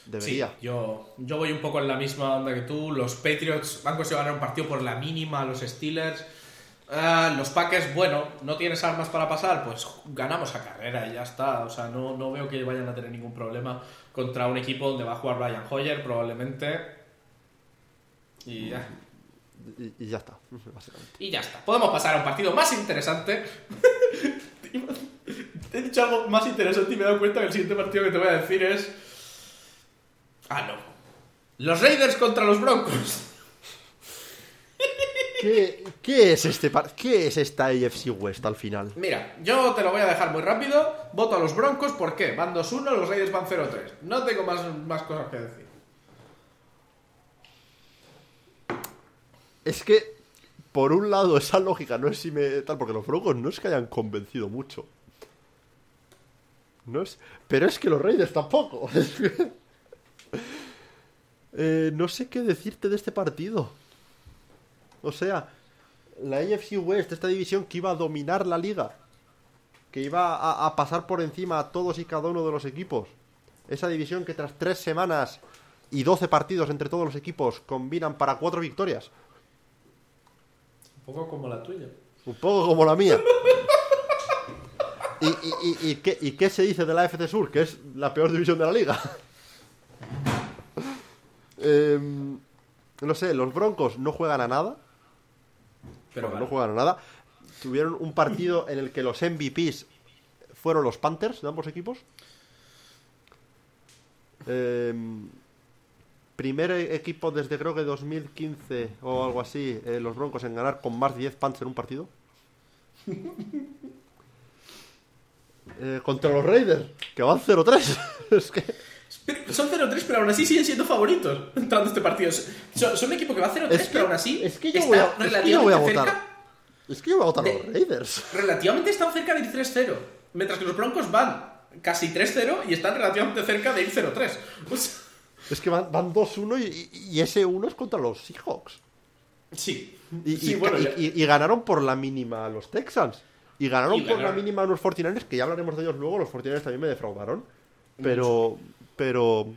debería. Sí, yo, yo voy un poco en la misma onda que tú. Los Patriots han conseguido ganar un partido por la mínima a los Steelers. Ah, los Packers, bueno, no tienes armas para pasar, pues ganamos a carrera y ya está. O sea, no, no veo que vayan a tener ningún problema contra un equipo donde va a jugar Brian Hoyer, probablemente. Y ya. Y, y ya está, básicamente. Y ya está. Podemos pasar a un partido más interesante. He dicho algo más interesante y me he dado cuenta que el siguiente partido que te voy a decir es. Ah, no. Los Raiders contra los Broncos. ¿Qué, qué es este ¿Qué es esta AFC West al final? Mira, yo te lo voy a dejar muy rápido. Voto a los Broncos, ¿por qué? Van 2-1, los Raiders van 0-3. No tengo más, más cosas que decir. Es que, por un lado, esa lógica no es si me. tal, porque los Broncos no es que hayan convencido mucho. No es. Pero es que los Raiders tampoco. Eh, no sé qué decirte de este partido. O sea, la AFC West, esta división que iba a dominar la liga, que iba a, a pasar por encima a todos y cada uno de los equipos. Esa división que tras tres semanas y 12 partidos entre todos los equipos combinan para cuatro victorias. Un poco como la tuya. Un poco como la mía. ¿Y, y, y- y qué, y qué se dice de la FC Sur? Que es la peor división de la liga. Em, no sé, los Broncos no juegan a nada. Pero no a nada. Tuvieron un partido en el que los MVPs fueron los Panthers de ambos equipos. Em, primer equipo desde creo que 2015 o algo así, eh, los Broncos en ganar con más de 10 punts en un partido. Eh, contra los Raiders, que van 0-3. es que Pero Son 0-3, pero aún así siguen siendo favoritos entrando a este partido. Son, son un equipo que va 0-3, Es que- pero aún así es que yo está voy a- es que yo voy a votar. cerca. Es que yo voy a votar a De- los Raiders. Relativamente están cerca de ir 3-0. Mientras que los Broncos van casi 3-0 y están relativamente cerca de ir 0-3. O sea, Es que van, van 2-1 y, y- y ese 1 es contra los Seahawks. sí. Y, sí, bueno, y- ganaron por la mínima a los Texans. Y ganaron por la ganaron. mínima a los 49ers, que ya hablaremos de ellos luego. Los 49ers también me defraudaron. Pero. Pero.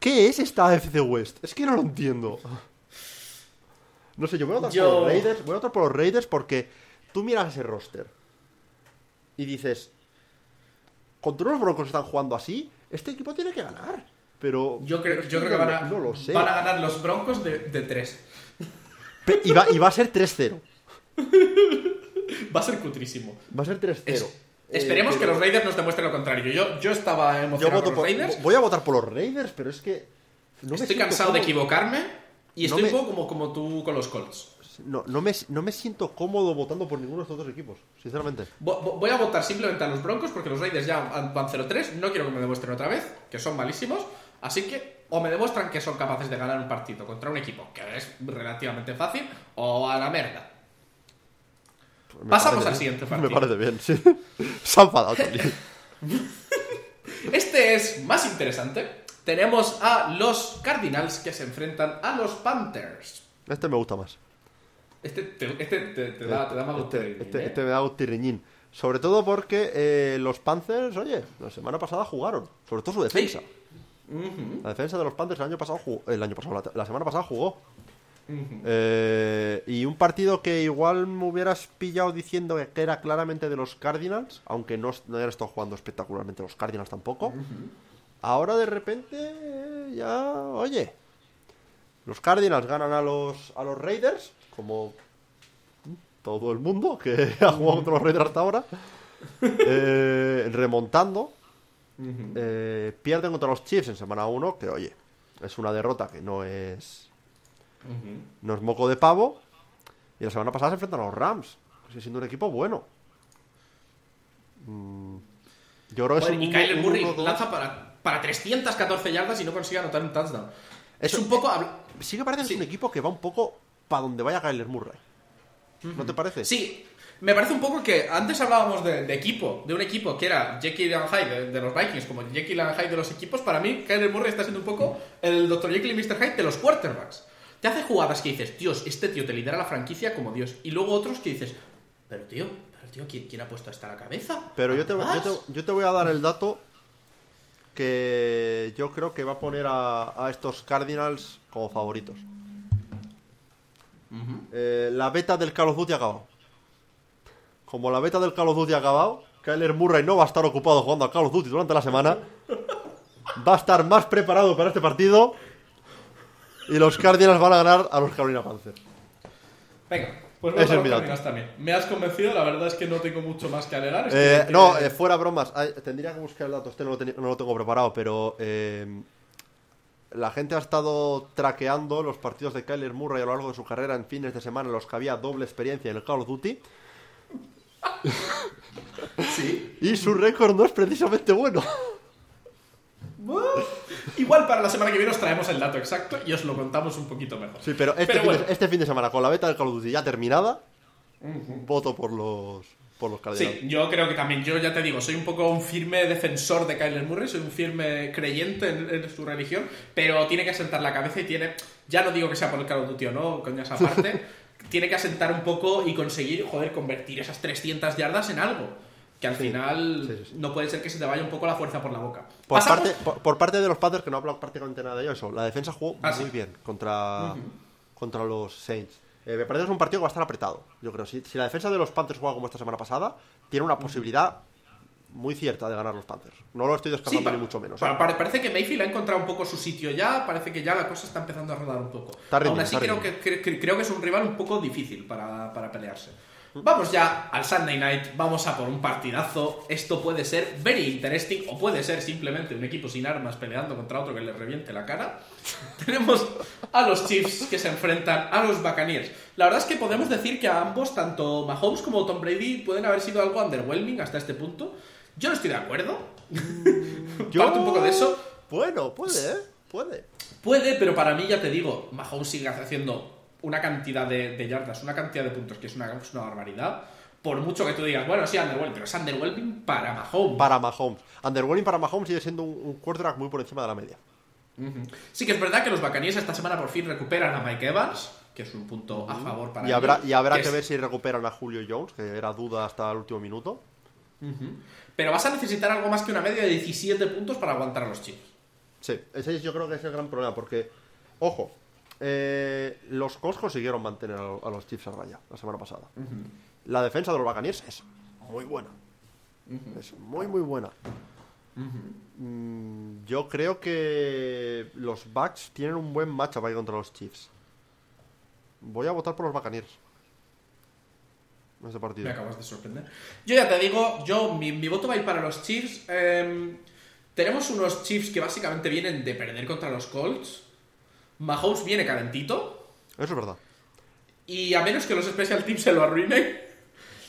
¿Qué es esta AFC West? Es que no lo entiendo. No sé, yo voy a votar Yo- por los Raiders. Voy a votar por los Raiders porque tú miras ese roster y dices. Contra los Broncos están jugando así. Este equipo tiene que ganar. Pero. Yo creo, yo creo que van a, no lo sé. van a ganar los Broncos de, de 3. Pe- Y va, y va a ser 3-0. Va a ser cutrísimo. Va a ser 3-0. Es- Eh, esperemos que pero- los Raiders nos demuestren lo contrario. Yo, yo estaba Yo emocionado voto por los por, Raiders. voy a votar por los Raiders, pero es que. no Estoy cansado de cómodo- equivocarme y No estoy me- un poco como, como tú con los Colts. No, no, me, no me siento cómodo votando por ninguno de estos dos equipos, sinceramente. Vo- vo- Voy a votar simplemente a los Broncos porque los Raiders ya van van 0-3. No quiero que me demuestren otra vez que son malísimos. Así que o me demuestran que son capaces de ganar un partido contra un equipo que es relativamente fácil o a la merda. Pasamos al bien. siguiente partido. Me parece bien, sí. Se ha enfadado. Este es más interesante. Tenemos a los Cardinals que se enfrentan a los Panthers. Este me gusta más. Este te, este te, te da, te da más este, gusto, este- ¿eh? este me da tirriñín. Sobre todo porque eh, los Panthers, oye, la semana pasada jugaron. Sobre todo su defensa. Ujú, La defensa de los Panthers el año pasado jugó. El año pasado, la, la semana pasada jugó. Eh, y un partido que igual me hubieras pillado diciendo que era claramente de los Cardinals, aunque no, no estado jugando espectacularmente los Cardinals tampoco. Ahora de repente eh, ya, oye, los Cardinals ganan a los a los Raiders, como todo el mundo que ha jugado contra los Raiders hasta ahora, eh, remontando. Eh, pierden contra los Chiefs en semana 1, que oye, es una derrota que no es No es moco de pavo. Y la semana pasada se enfrentan a los Rams. Sigue siendo un equipo bueno. Mm, Yo creo que es un y Kyler Murray lanza para, para 314 yardas y no consigue anotar un touchdown. Es un poco... Sí que parece que Sí. es un equipo que va un poco para donde vaya Kyler Murray. ¿No te parece? Sí, me parece un poco que antes hablábamos de, de equipo, de un equipo que era Jekyll and Hyde de, de los Vikings, como Jekyll and Hyde de los equipos. Para mí, Kyler Murray está siendo un poco el Dr. Jekyll y Mr. Hyde de los quarterbacks. Te hace jugadas que dices, Dios, este tío te lidera la franquicia como Dios. Y luego otros que dices, pero tío, pero tío, ¿quién, quién ha puesto esta a la cabeza? Pero yo te, yo, te, yo te voy a dar el dato que yo creo que va a poner a, a estos Cardinals como favoritos. Eh, la beta del Call of Duty ha acabado. Como la beta del Call of Duty ha acabado, Kyler Murray no va a estar ocupado jugando a Call of Duty durante la semana. Va a estar más preparado para este partido. Y los Cardinals van a ganar a los Carolina Panthers. Venga, pues vamos a es los. Cardinals también. Me has convencido, la verdad es que no tengo mucho más que alegar. Eh, no, eh, fuera bromas. Ay, tendría que buscar el dato. Este no lo, teni- no lo tengo preparado, pero eh, la gente ha estado traqueando los partidos de Kyler Murray a lo largo de su carrera en fines de semana en los que había doble experiencia en el Call of Duty. Sí. Y su récord no es precisamente. Bueno, Igual para la semana que viene os traemos el dato exacto y os lo contamos un poquito mejor. Sí, pero este, Pero fin, bueno. de, este fin de semana, con la beta del Call of Duty ya terminada, voto por los, por los. Sí, yo creo que también, yo ya te digo, soy un poco un firme defensor de Kyler Murray, soy un firme creyente en, en su religión, pero tiene que asentar la cabeza y tiene, ya no digo que sea por el Call of Duty o no, coñas aparte, tiene que asentar un poco y conseguir, joder, convertir esas 300 yardas en algo. Que al final sí, sí, sí. no puede ser que se te vaya un poco la fuerza por la boca. Por parte, por, por parte de los Panthers, que no hablo prácticamente nada de eso. La defensa jugó Ah, muy bien contra, contra los Saints. Eh, me parece que es un partido que va a estar apretado. Yo creo. Si, si la defensa de los Panthers juega como esta semana pasada, tiene una posibilidad muy cierta de ganar los Panthers. No lo estoy Sí, descartando ni mucho menos. ¿eh? pa- parece que Mayfield ha encontrado un poco su sitio ya, parece que ya la cosa está empezando a rodar un poco. Está rindiendo, Aún así creo que, cre- cre- creo que es un rival un poco difícil para, para pelearse. Vamos ya al Sunday Night, vamos a por un partidazo. Esto puede ser very interesting o puede ser simplemente un equipo sin armas peleando contra otro que le reviente la cara. Tenemos a los Chiefs que se enfrentan a los Buccaneers. La verdad es que podemos decir que a ambos, tanto Mahomes como Tom Brady, pueden haber sido algo underwhelming hasta este punto. Yo no estoy de acuerdo. Parte un poco de eso. Bueno, puede, ¿eh? Puede. Puede, pero para mí ya te digo, Mahomes sigue haciendo una cantidad de, de yardas, una cantidad de puntos que es una, es una barbaridad. Por mucho que tú digas, bueno, sí, underwhelming, pero es underwhelming para Mahomes. Para Mahomes. Underwhelming para Mahomes sigue siendo un, un quarterback muy por encima de la media. Sí que es verdad que los Buccaneers esta semana por fin recuperan a Mike Evans, que es un punto a favor para Y habrá, ellos, y habrá que, es- ver si recuperan a Julio Jones, que era duda hasta el último minuto. Pero vas a necesitar algo más que una media de 17 puntos para aguantar a los Chiefs. Sí, ese es- yo creo que es el gran problema, porque, ojo, eh, los Colts consiguieron mantener a, los Chiefs a raya la semana pasada. La defensa de los Buccaneers es muy buena. Es muy, muy buena. Mm, yo creo que los Bucks tienen un buen matchup ahí contra los Chiefs. Voy a votar por los Buccaneers. En ese partido. Me acabas de sorprender. Yo ya te digo, yo mi, mi voto va a ir para los Chiefs. Em, tenemos unos Chiefs que básicamente vienen de perder contra los Colts. Mahomes viene calentito. Eso es verdad. Y a menos que los Special Teams se lo arruinen,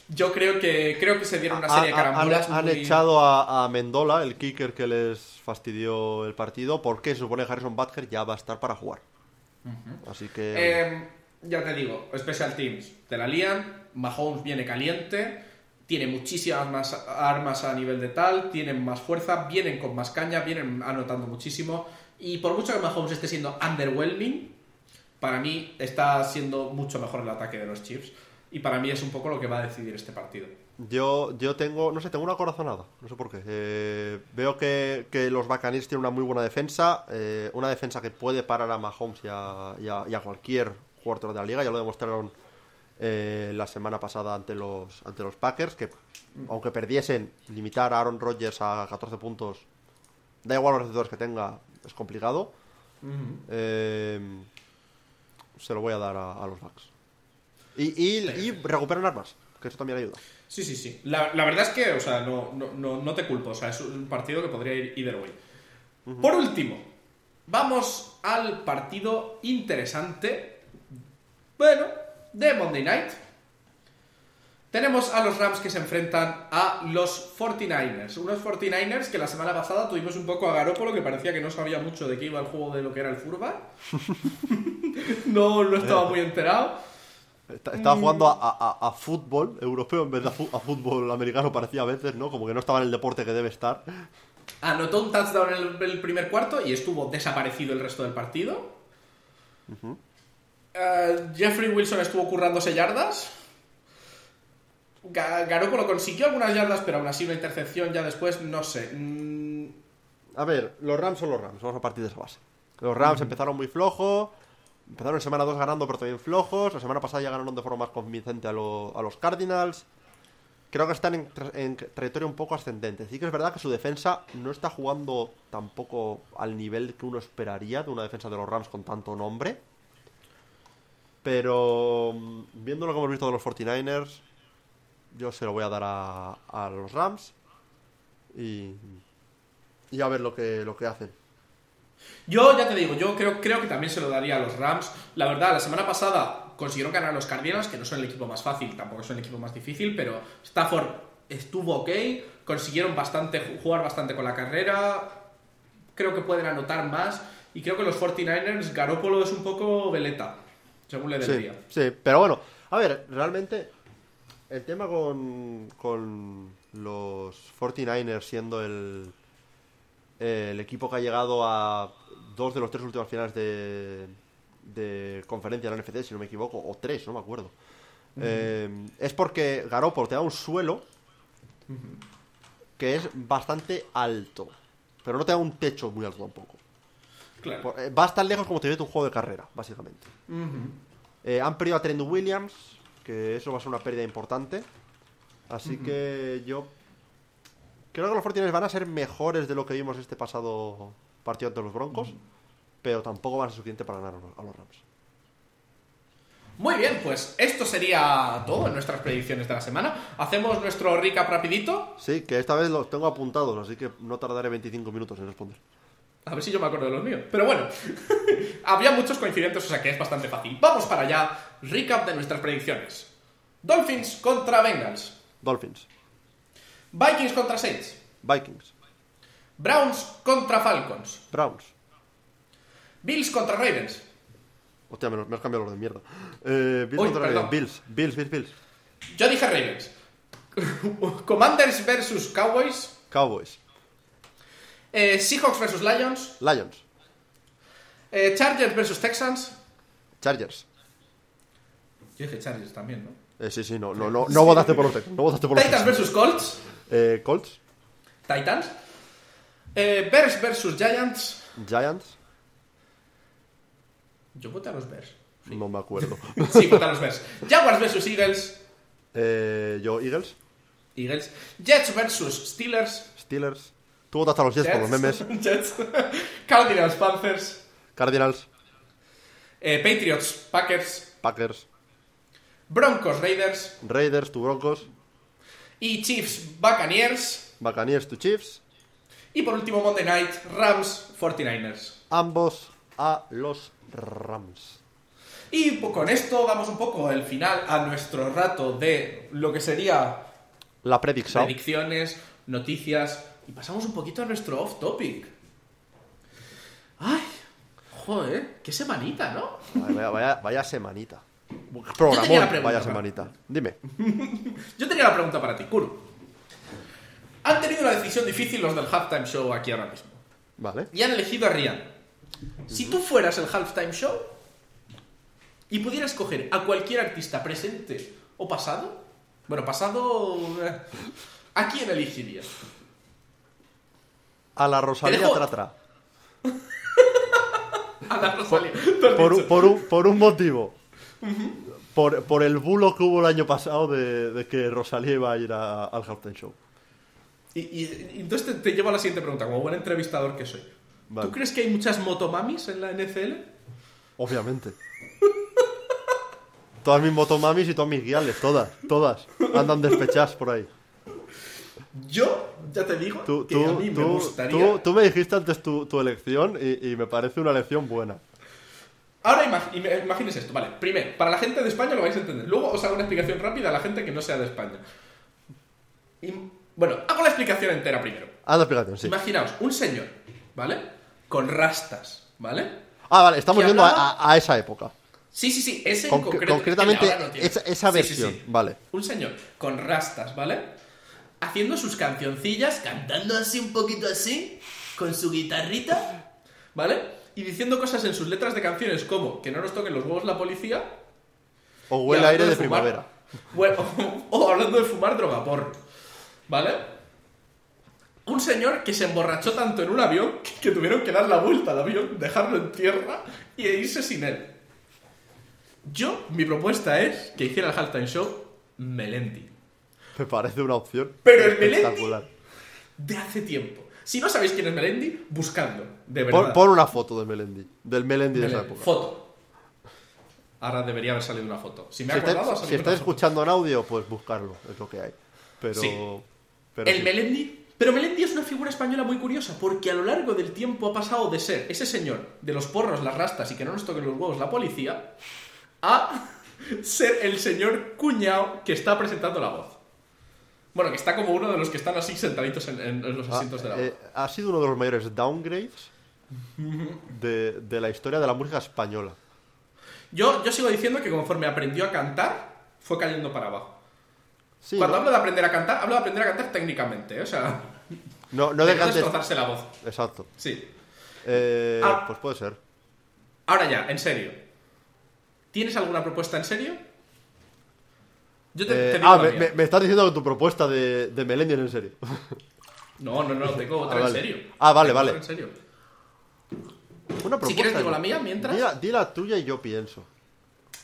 yo creo que creo que se dieron una serie de han, carambolas. han muy- echado a, a Mendola, el kicker que les fastidió el partido, porque se supone que Harrison Butker ya va a estar para jugar. Así que. Em, ya te digo, Special Teams te la lían. Mahomes viene caliente. Tiene muchísimas más armas a nivel de tal. Tienen más fuerza. Vienen con más caña. Vienen anotando muchísimo. Y por mucho que Mahomes esté siendo underwhelming, para mí está siendo mucho mejor el ataque de los Chiefs. Y para mí es un poco lo que va a decidir este partido. Yo, yo tengo, no sé, tengo una corazonada, no sé por qué. Eh, veo que, que los Buccaneers tienen una muy buena defensa, eh, una defensa que puede parar a Mahomes y a cualquier jugador de la liga, ya lo demostraron eh, la semana pasada ante los, ante los Packers, que aunque perdiesen, limitar a Aaron Rodgers a 14 puntos, da igual los receptores que tenga, es complicado. Eh, se lo voy a dar a, a los Bucks. Y, y, y recuperan armas, que eso también ayuda. Sí, sí, sí. La, la verdad es que, o sea, no, no, no, no te culpo. O sea, es un partido que podría ir either way. Por último, vamos al partido interesante. Bueno, de Monday Night. Tenemos a los Rams que se enfrentan a los 49ers. Unos 49ers que la semana pasada tuvimos un poco a Garópolo que parecía que no sabía mucho de qué iba el juego de lo que era el Furba. no, no estaba muy enterado. Estaba jugando a, a- a fútbol europeo en vez de a, fútbol americano, parecía a veces, ¿no? Como que no estaba en el deporte que debe estar. Anotó un touchdown en el, el primer cuarto y estuvo desaparecido el resto del partido. Eh, Jeffrey Wilson estuvo currándose yardas. Ga- Garoppolo consiguió algunas yardas, pero aún así una intercepción ya después, no sé. Mm, A ver, los Rams son los Rams, vamos a partir de esa base. Los Rams empezaron muy flojos, empezaron en semana 2 ganando pero también flojos, la semana pasada ya ganaron de forma más convincente a, lo- a los Cardinals. Creo que están en, en trayectoria un poco ascendente. Sí que es verdad que su defensa no está jugando tampoco al nivel que uno esperaría de una defensa de los Rams con tanto nombre. Pero mm, viendo lo que hemos visto de los 49ers, yo se lo voy a dar a, a los Rams. Y, y a ver lo que, lo que hacen. Yo ya te digo, yo creo, creo que también se lo daría a los Rams. La verdad, la semana pasada consiguieron ganar a los Cardinals, que no son el equipo más fácil, tampoco son el equipo más difícil, pero Stafford estuvo ok, consiguieron bastante jugar bastante con la carrera, creo que pueden anotar más, y creo que los 49ers, Garoppolo es un poco veleta, según le dé el Sí, día. sí, pero bueno, a ver, realmente el tema con, con los 49ers siendo el, el equipo que ha llegado a dos de los tres últimos finales de, de conferencia de la NFC, si no me equivoco, o tres, no me acuerdo. Eh, es porque Garoppolo te da un suelo que es bastante alto, pero no te da un techo muy alto tampoco. Claro. Por- eh, Vas tan lejos como te viene tu juego de carrera, básicamente. Eh, han perdido a Trent Williams, que eso va a ser una pérdida importante. Así que yo creo que los 49 van a ser mejores de lo que vimos este pasado partido ante los Broncos, pero tampoco van a ser suficiente para ganar a los- a los Rams. Muy bien, pues esto sería todo en nuestras predicciones de la semana. Hacemos nuestro recap rapidito. Sí, que esta vez los tengo apuntados, así que no tardaré 25 minutos en responder. A ver si yo me acuerdo de los míos. Pero bueno, había muchos coincidentes, o sea que es bastante fácil. Vamos para allá. Recap de nuestras predicciones. Dolphins contra Bengals. Dolphins, Vikings contra Saints. Vikings, Browns contra Falcons. Browns. Bills contra Ravens. Hostia, me, has cambiado los de mierda. Eh, Bills Uy, contra perdón. Bills, Bills, Bills, Bills. Yo dije Ravens. Commanders versus Cowboys. Cowboys, Eh, Seahawks versus Lions. Lions, Eh, Chargers versus Texans. Chargers. Yo dije Chargers también, ¿no? Eh, sí, sí, no, no, no, no votaste por los Texans, no votaste por los Titans versus Colts. Eh, Colts, Titans. Eh, Bears versus Giants. Giants, Yo voté a los Bears. no me acuerdo. Sí, voté a los Bears. Jaguars versus Eagles. Eh, yo, Eagles, Eagles. Jets versus Steelers. Steelers. Tú votaste a los Jets por los memes. Jets. Cardinals Panthers. Cardinals, Eh, Patriots Packers. Packers, Broncos Raiders. Raiders, tu Broncos, Y Chiefs Buccaneers. Buccaneers, tu Chiefs. Y por último Monday Night Rams 49ers. Ambos a los Rams. Y con esto damos un poco el final a nuestro rato de lo que sería La predicción. predicciones, noticias y pasamos un poquito a nuestro off topic. Ay, joder, qué semanita, ¿no? Vaya, vaya, vaya semanita. Programón, vaya va. semanita. Dime. Yo tenía la pregunta para ti, Kuro. Han tenido una decisión difícil los del halftime show aquí ahora mismo. Vale. Y han elegido a Rihanna. Si tú fueras el halftime show y pudieras coger a cualquier artista presente o pasado, bueno, pasado, eh, ¿a quién elegirías? A la Rosalía Tratra. A la Rosalía. Por, un- por, un, por un motivo. Por, por el bulo que hubo el año pasado de, de que Rosalía iba a ir a- al halftime show. Y, y- y entonces te, te llevo a la siguiente pregunta, como buen entrevistador que soy. Vale. ¿Tú crees que hay muchas motomamis en la NFL? Obviamente. todas mis motomamis y todas mis guiales, todas, todas. Andan despechadas por ahí. Yo, ya te digo, Tú, que tú, a mí me gustaría... tú- me dijiste antes tu, tu elección y, y me parece una elección buena. Ahora imag- im- imagínese esto, vale. Primero, para la gente de España lo vais a entender. Luego os hago una explicación rápida a la gente que no sea de España. Im- bueno, hago la explicación entera primero. Haz la explicación, sí. Imaginaos, un señor, ¿vale? Con rastas, ¿vale? Ah, vale, estamos yendo a, hablaba- a- a esa época. Sí, sí, sí, ese en Conc- concreto. concretamente, no esa, esa Sí, sí, versión, sí. vale. Un señor con rastas, ¿vale? Haciendo sus cancioncillas, cantando así un poquito así, con su guitarrita, ¿vale? Y diciendo cosas en sus letras de canciones como que no nos toquen los huevos la policía. O huele aire de primavera. O hablando de fumar droga porro, ¿vale? Un señor que se emborrachó tanto en un avión que, que tuvieron que dar la vuelta al avión, dejarlo en tierra y irse sin él. Yo, mi propuesta es que hiciera el halftime show Melendi. Me parece una opción Pero el Melendi-. De hace tiempo. Si no sabéis quién es Melendi, buscadlo. De Pon, verdad. pon una foto de Melendi. Del Melendi de esa época. Foto. Ahora debería haber salido una foto. Si me Si acordado, si estáis escuchando en audio, pues buscarlo, es lo que hay. Pero. Sí. pero El sí. Melendi. Pero Melendi es una figura española muy curiosa, porque a lo largo del tiempo ha pasado de ser ese señor de los porros, las rastas y que no nos toquen los huevos la policía, a ser el señor cuñado que está presentando la voz. Bueno, que está como uno de los que están así sentaditos en, en- en los Ah, asientos de la voz. eh, ha sido uno de los mayores downgrades de, de la historia de la música española. Yo, yo sigo diciendo que conforme aprendió a cantar, fue cayendo para abajo. Sí, Cuando ¿no? hablo de aprender a cantar, hablo de aprender a cantar técnicamente, ¿eh? o sea, No, no de destrozarse la voz. Exacto. Sí. Eh, Ah. Pues puede ser. Ahora ya, en serio. ¿Tienes alguna propuesta en serio? Yo te, te Eh, digo ah, me, mía. me- me estás diciendo que tu propuesta de, de en serio. No, no, no, tengo otra Ah, vale. en serio. Ah, vale, Tengo vale. otra en serio. Una propuesta. Si quieres digo la mía mientras. Di la, di la tuya y yo pienso.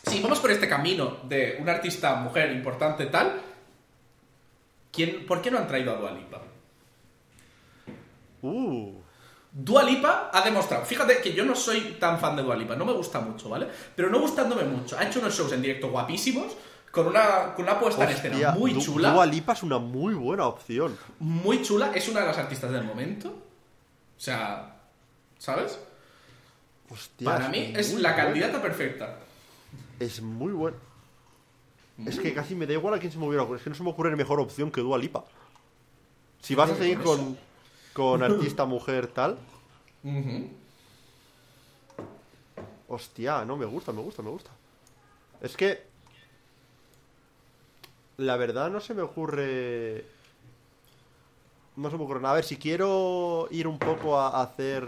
Si vamos por este camino de una artista mujer importante tal, ¿quién, ¿por qué no han traído a Dua Lipa? Uh. Dua Lipa ha demostrado, fíjate que yo no soy tan fan de Dua Lipa, no me gusta mucho, ¿vale? Pero no gustándome mucho, ha hecho unos shows en directo guapísimos, con una, con una puesta en escena muy chula, Dua Lipa es una muy buena opción. muy chula, es una de las artistas del momento. O sea, ¿sabes? Hostia, Para mí es la buena. candidata perfecta. Es muy buena. Es que casi me da igual a quién se me hubiera ocurrido. Es que no se me ocurre mejor opción que Dua Lipa. Si vas a seguir con, con artista mujer tal, Ujú. hostia, no, me gusta, me gusta, me gusta. Es que. La verdad no se me ocurre. No se me ocurre nada. A ver, si quiero ir un poco a hacer.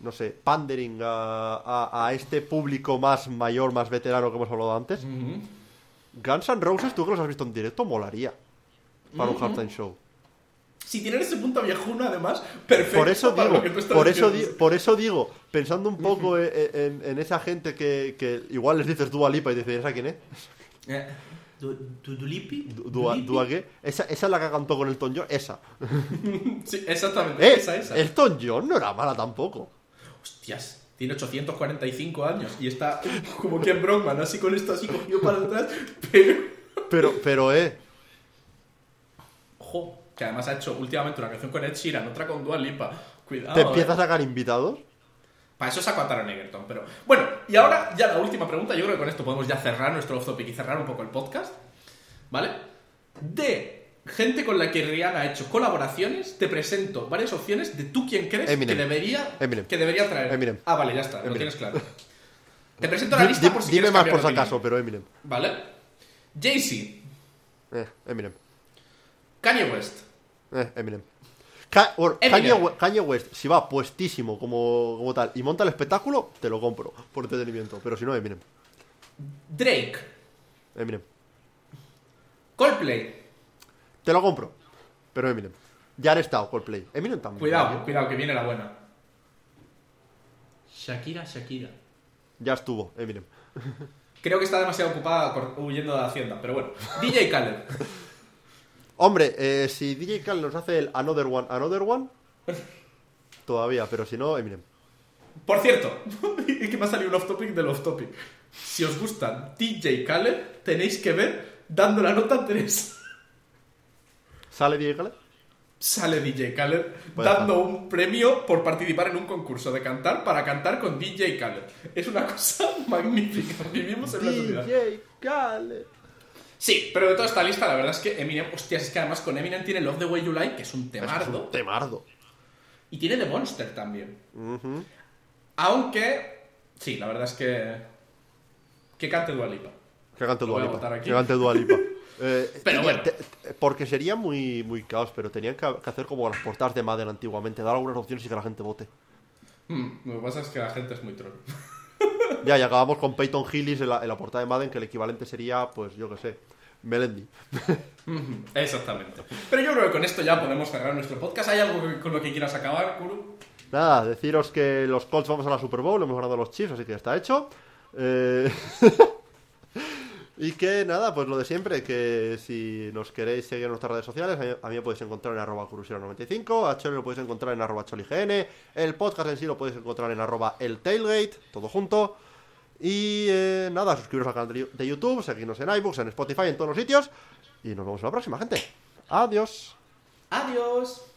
No sé, pandering a, a, a este público más mayor, más veterano que hemos hablado antes. Guns N' Roses, tú que los has visto en directo, molaría. Para un halftime show. Si tienen ese punto viejuno, además, perfecto. Por eso digo, tú por eso, di- por eso digo, pensando un poco en, en- en esa gente que, que igual les dices Dua Lipa y dices, ¿esa quién es? Eh, ¿Du- du- Dulipi? Du- Dua, ¿Dulipi? Dua qué? Esa, esa es la que cantó con Elton John, esa. Sí, exactamente. ¡Eh! Esa, esa. Elton John no era mala tampoco. Hostias, tiene 845 años y está como Ken Brockman, así con esto así cogido para atrás, pero... Pero, pero, eh, Ojo, que además ha hecho últimamente una canción con Ed Sheeran, otra con Dua Lipa. Cuidado, ¿te eh. empiezas a sacar invitados? Para eso saco a Taron Egerton, pero... Bueno, y ahora ya la última pregunta, yo creo que con esto podemos ya cerrar nuestro off topic y cerrar un poco el podcast, ¿vale? De gente con la que Rihanna ha hecho colaboraciones, te presento varias opciones de tú quién crees Eminem. que debería, Eminem. que debería traer. Eminem. Ah, vale, ya está, lo tienes claro. Te presento la lista por si dime más por si acaso, pero Eminem. ¿Vale? Jay-Z, Eh, Eminem. Kanye West, Eh, Eminem. Ka-. Kanye, We- Kanye West, si va puestísimo como, como tal y monta el espectáculo, te lo compro por entretenimiento. Pero si no, Eminem. Drake, Eminem. Coldplay. Te lo compro. Pero Eminem. Ya han estado Coldplay. Eminem también. Cuidado, cuidado, que viene la buena. Shakira, Shakira. Ya estuvo, Eminem. Creo que está demasiado ocupada huyendo de la hacienda, pero bueno. DJ Khaled. Hombre, eh, si DJ Khaled nos hace el Another One, Another One, todavía, pero si no, Eminem. Por cierto, es que me ha salido un off topic del off topic. Si os gusta DJ Khaled, tenéis que ver dando la nota 3. ¿Sale DJ Khaled? Sale DJ Khaled dando un premio por participar en un concurso de cantar para cantar con DJ Khaled. Es una cosa magnífica. Vivimos en sociedad. DJ Khaled. Sí, pero de toda esta lista, la verdad es que Eminem, hostias, es que además con Eminem tiene Love the Way You Like, que es un Es temardo, un temardo. y tiene The Monster también. Aunque Sí, la verdad es que. Que cante Dua Lipa. Que cante Lo voy a Dua Lipa. votar aquí. Que cante Dua Lipa. Eh, Pero tenía- bueno. te- te- porque sería muy, muy caos, pero tenían que, que hacer como las portadas de Madden antiguamente, dar algunas opciones y que la gente vote. Hmm, lo que pasa es que la gente es muy troll. Ya, y acabamos con Peyton Hillis en la, en la portada de Madden, que el equivalente sería, pues yo que sé, Melendi. Exactamente. Pero yo creo que con esto ya podemos cerrar nuestro podcast. ¿Hay algo que- con lo que quieras acabar, Kuru? Nada, deciros que los Colts vamos a la Super Bowl, hemos ganado a los Chiefs, así que ya está hecho. Eh, y que nada, pues lo de siempre, que si nos queréis seguir en nuestras redes sociales, a mí, me podéis encontrar en arroba curusero95, a Chole lo podéis encontrar en arroba cholign, el podcast en sí lo podéis encontrar en arroba el tailgate, todo junto. Y eh, nada, suscribiros al canal de de YouTube, seguirnos en iBooks, en Spotify, en todos los sitios. Y nos vemos en la próxima, gente. Adiós. Adiós.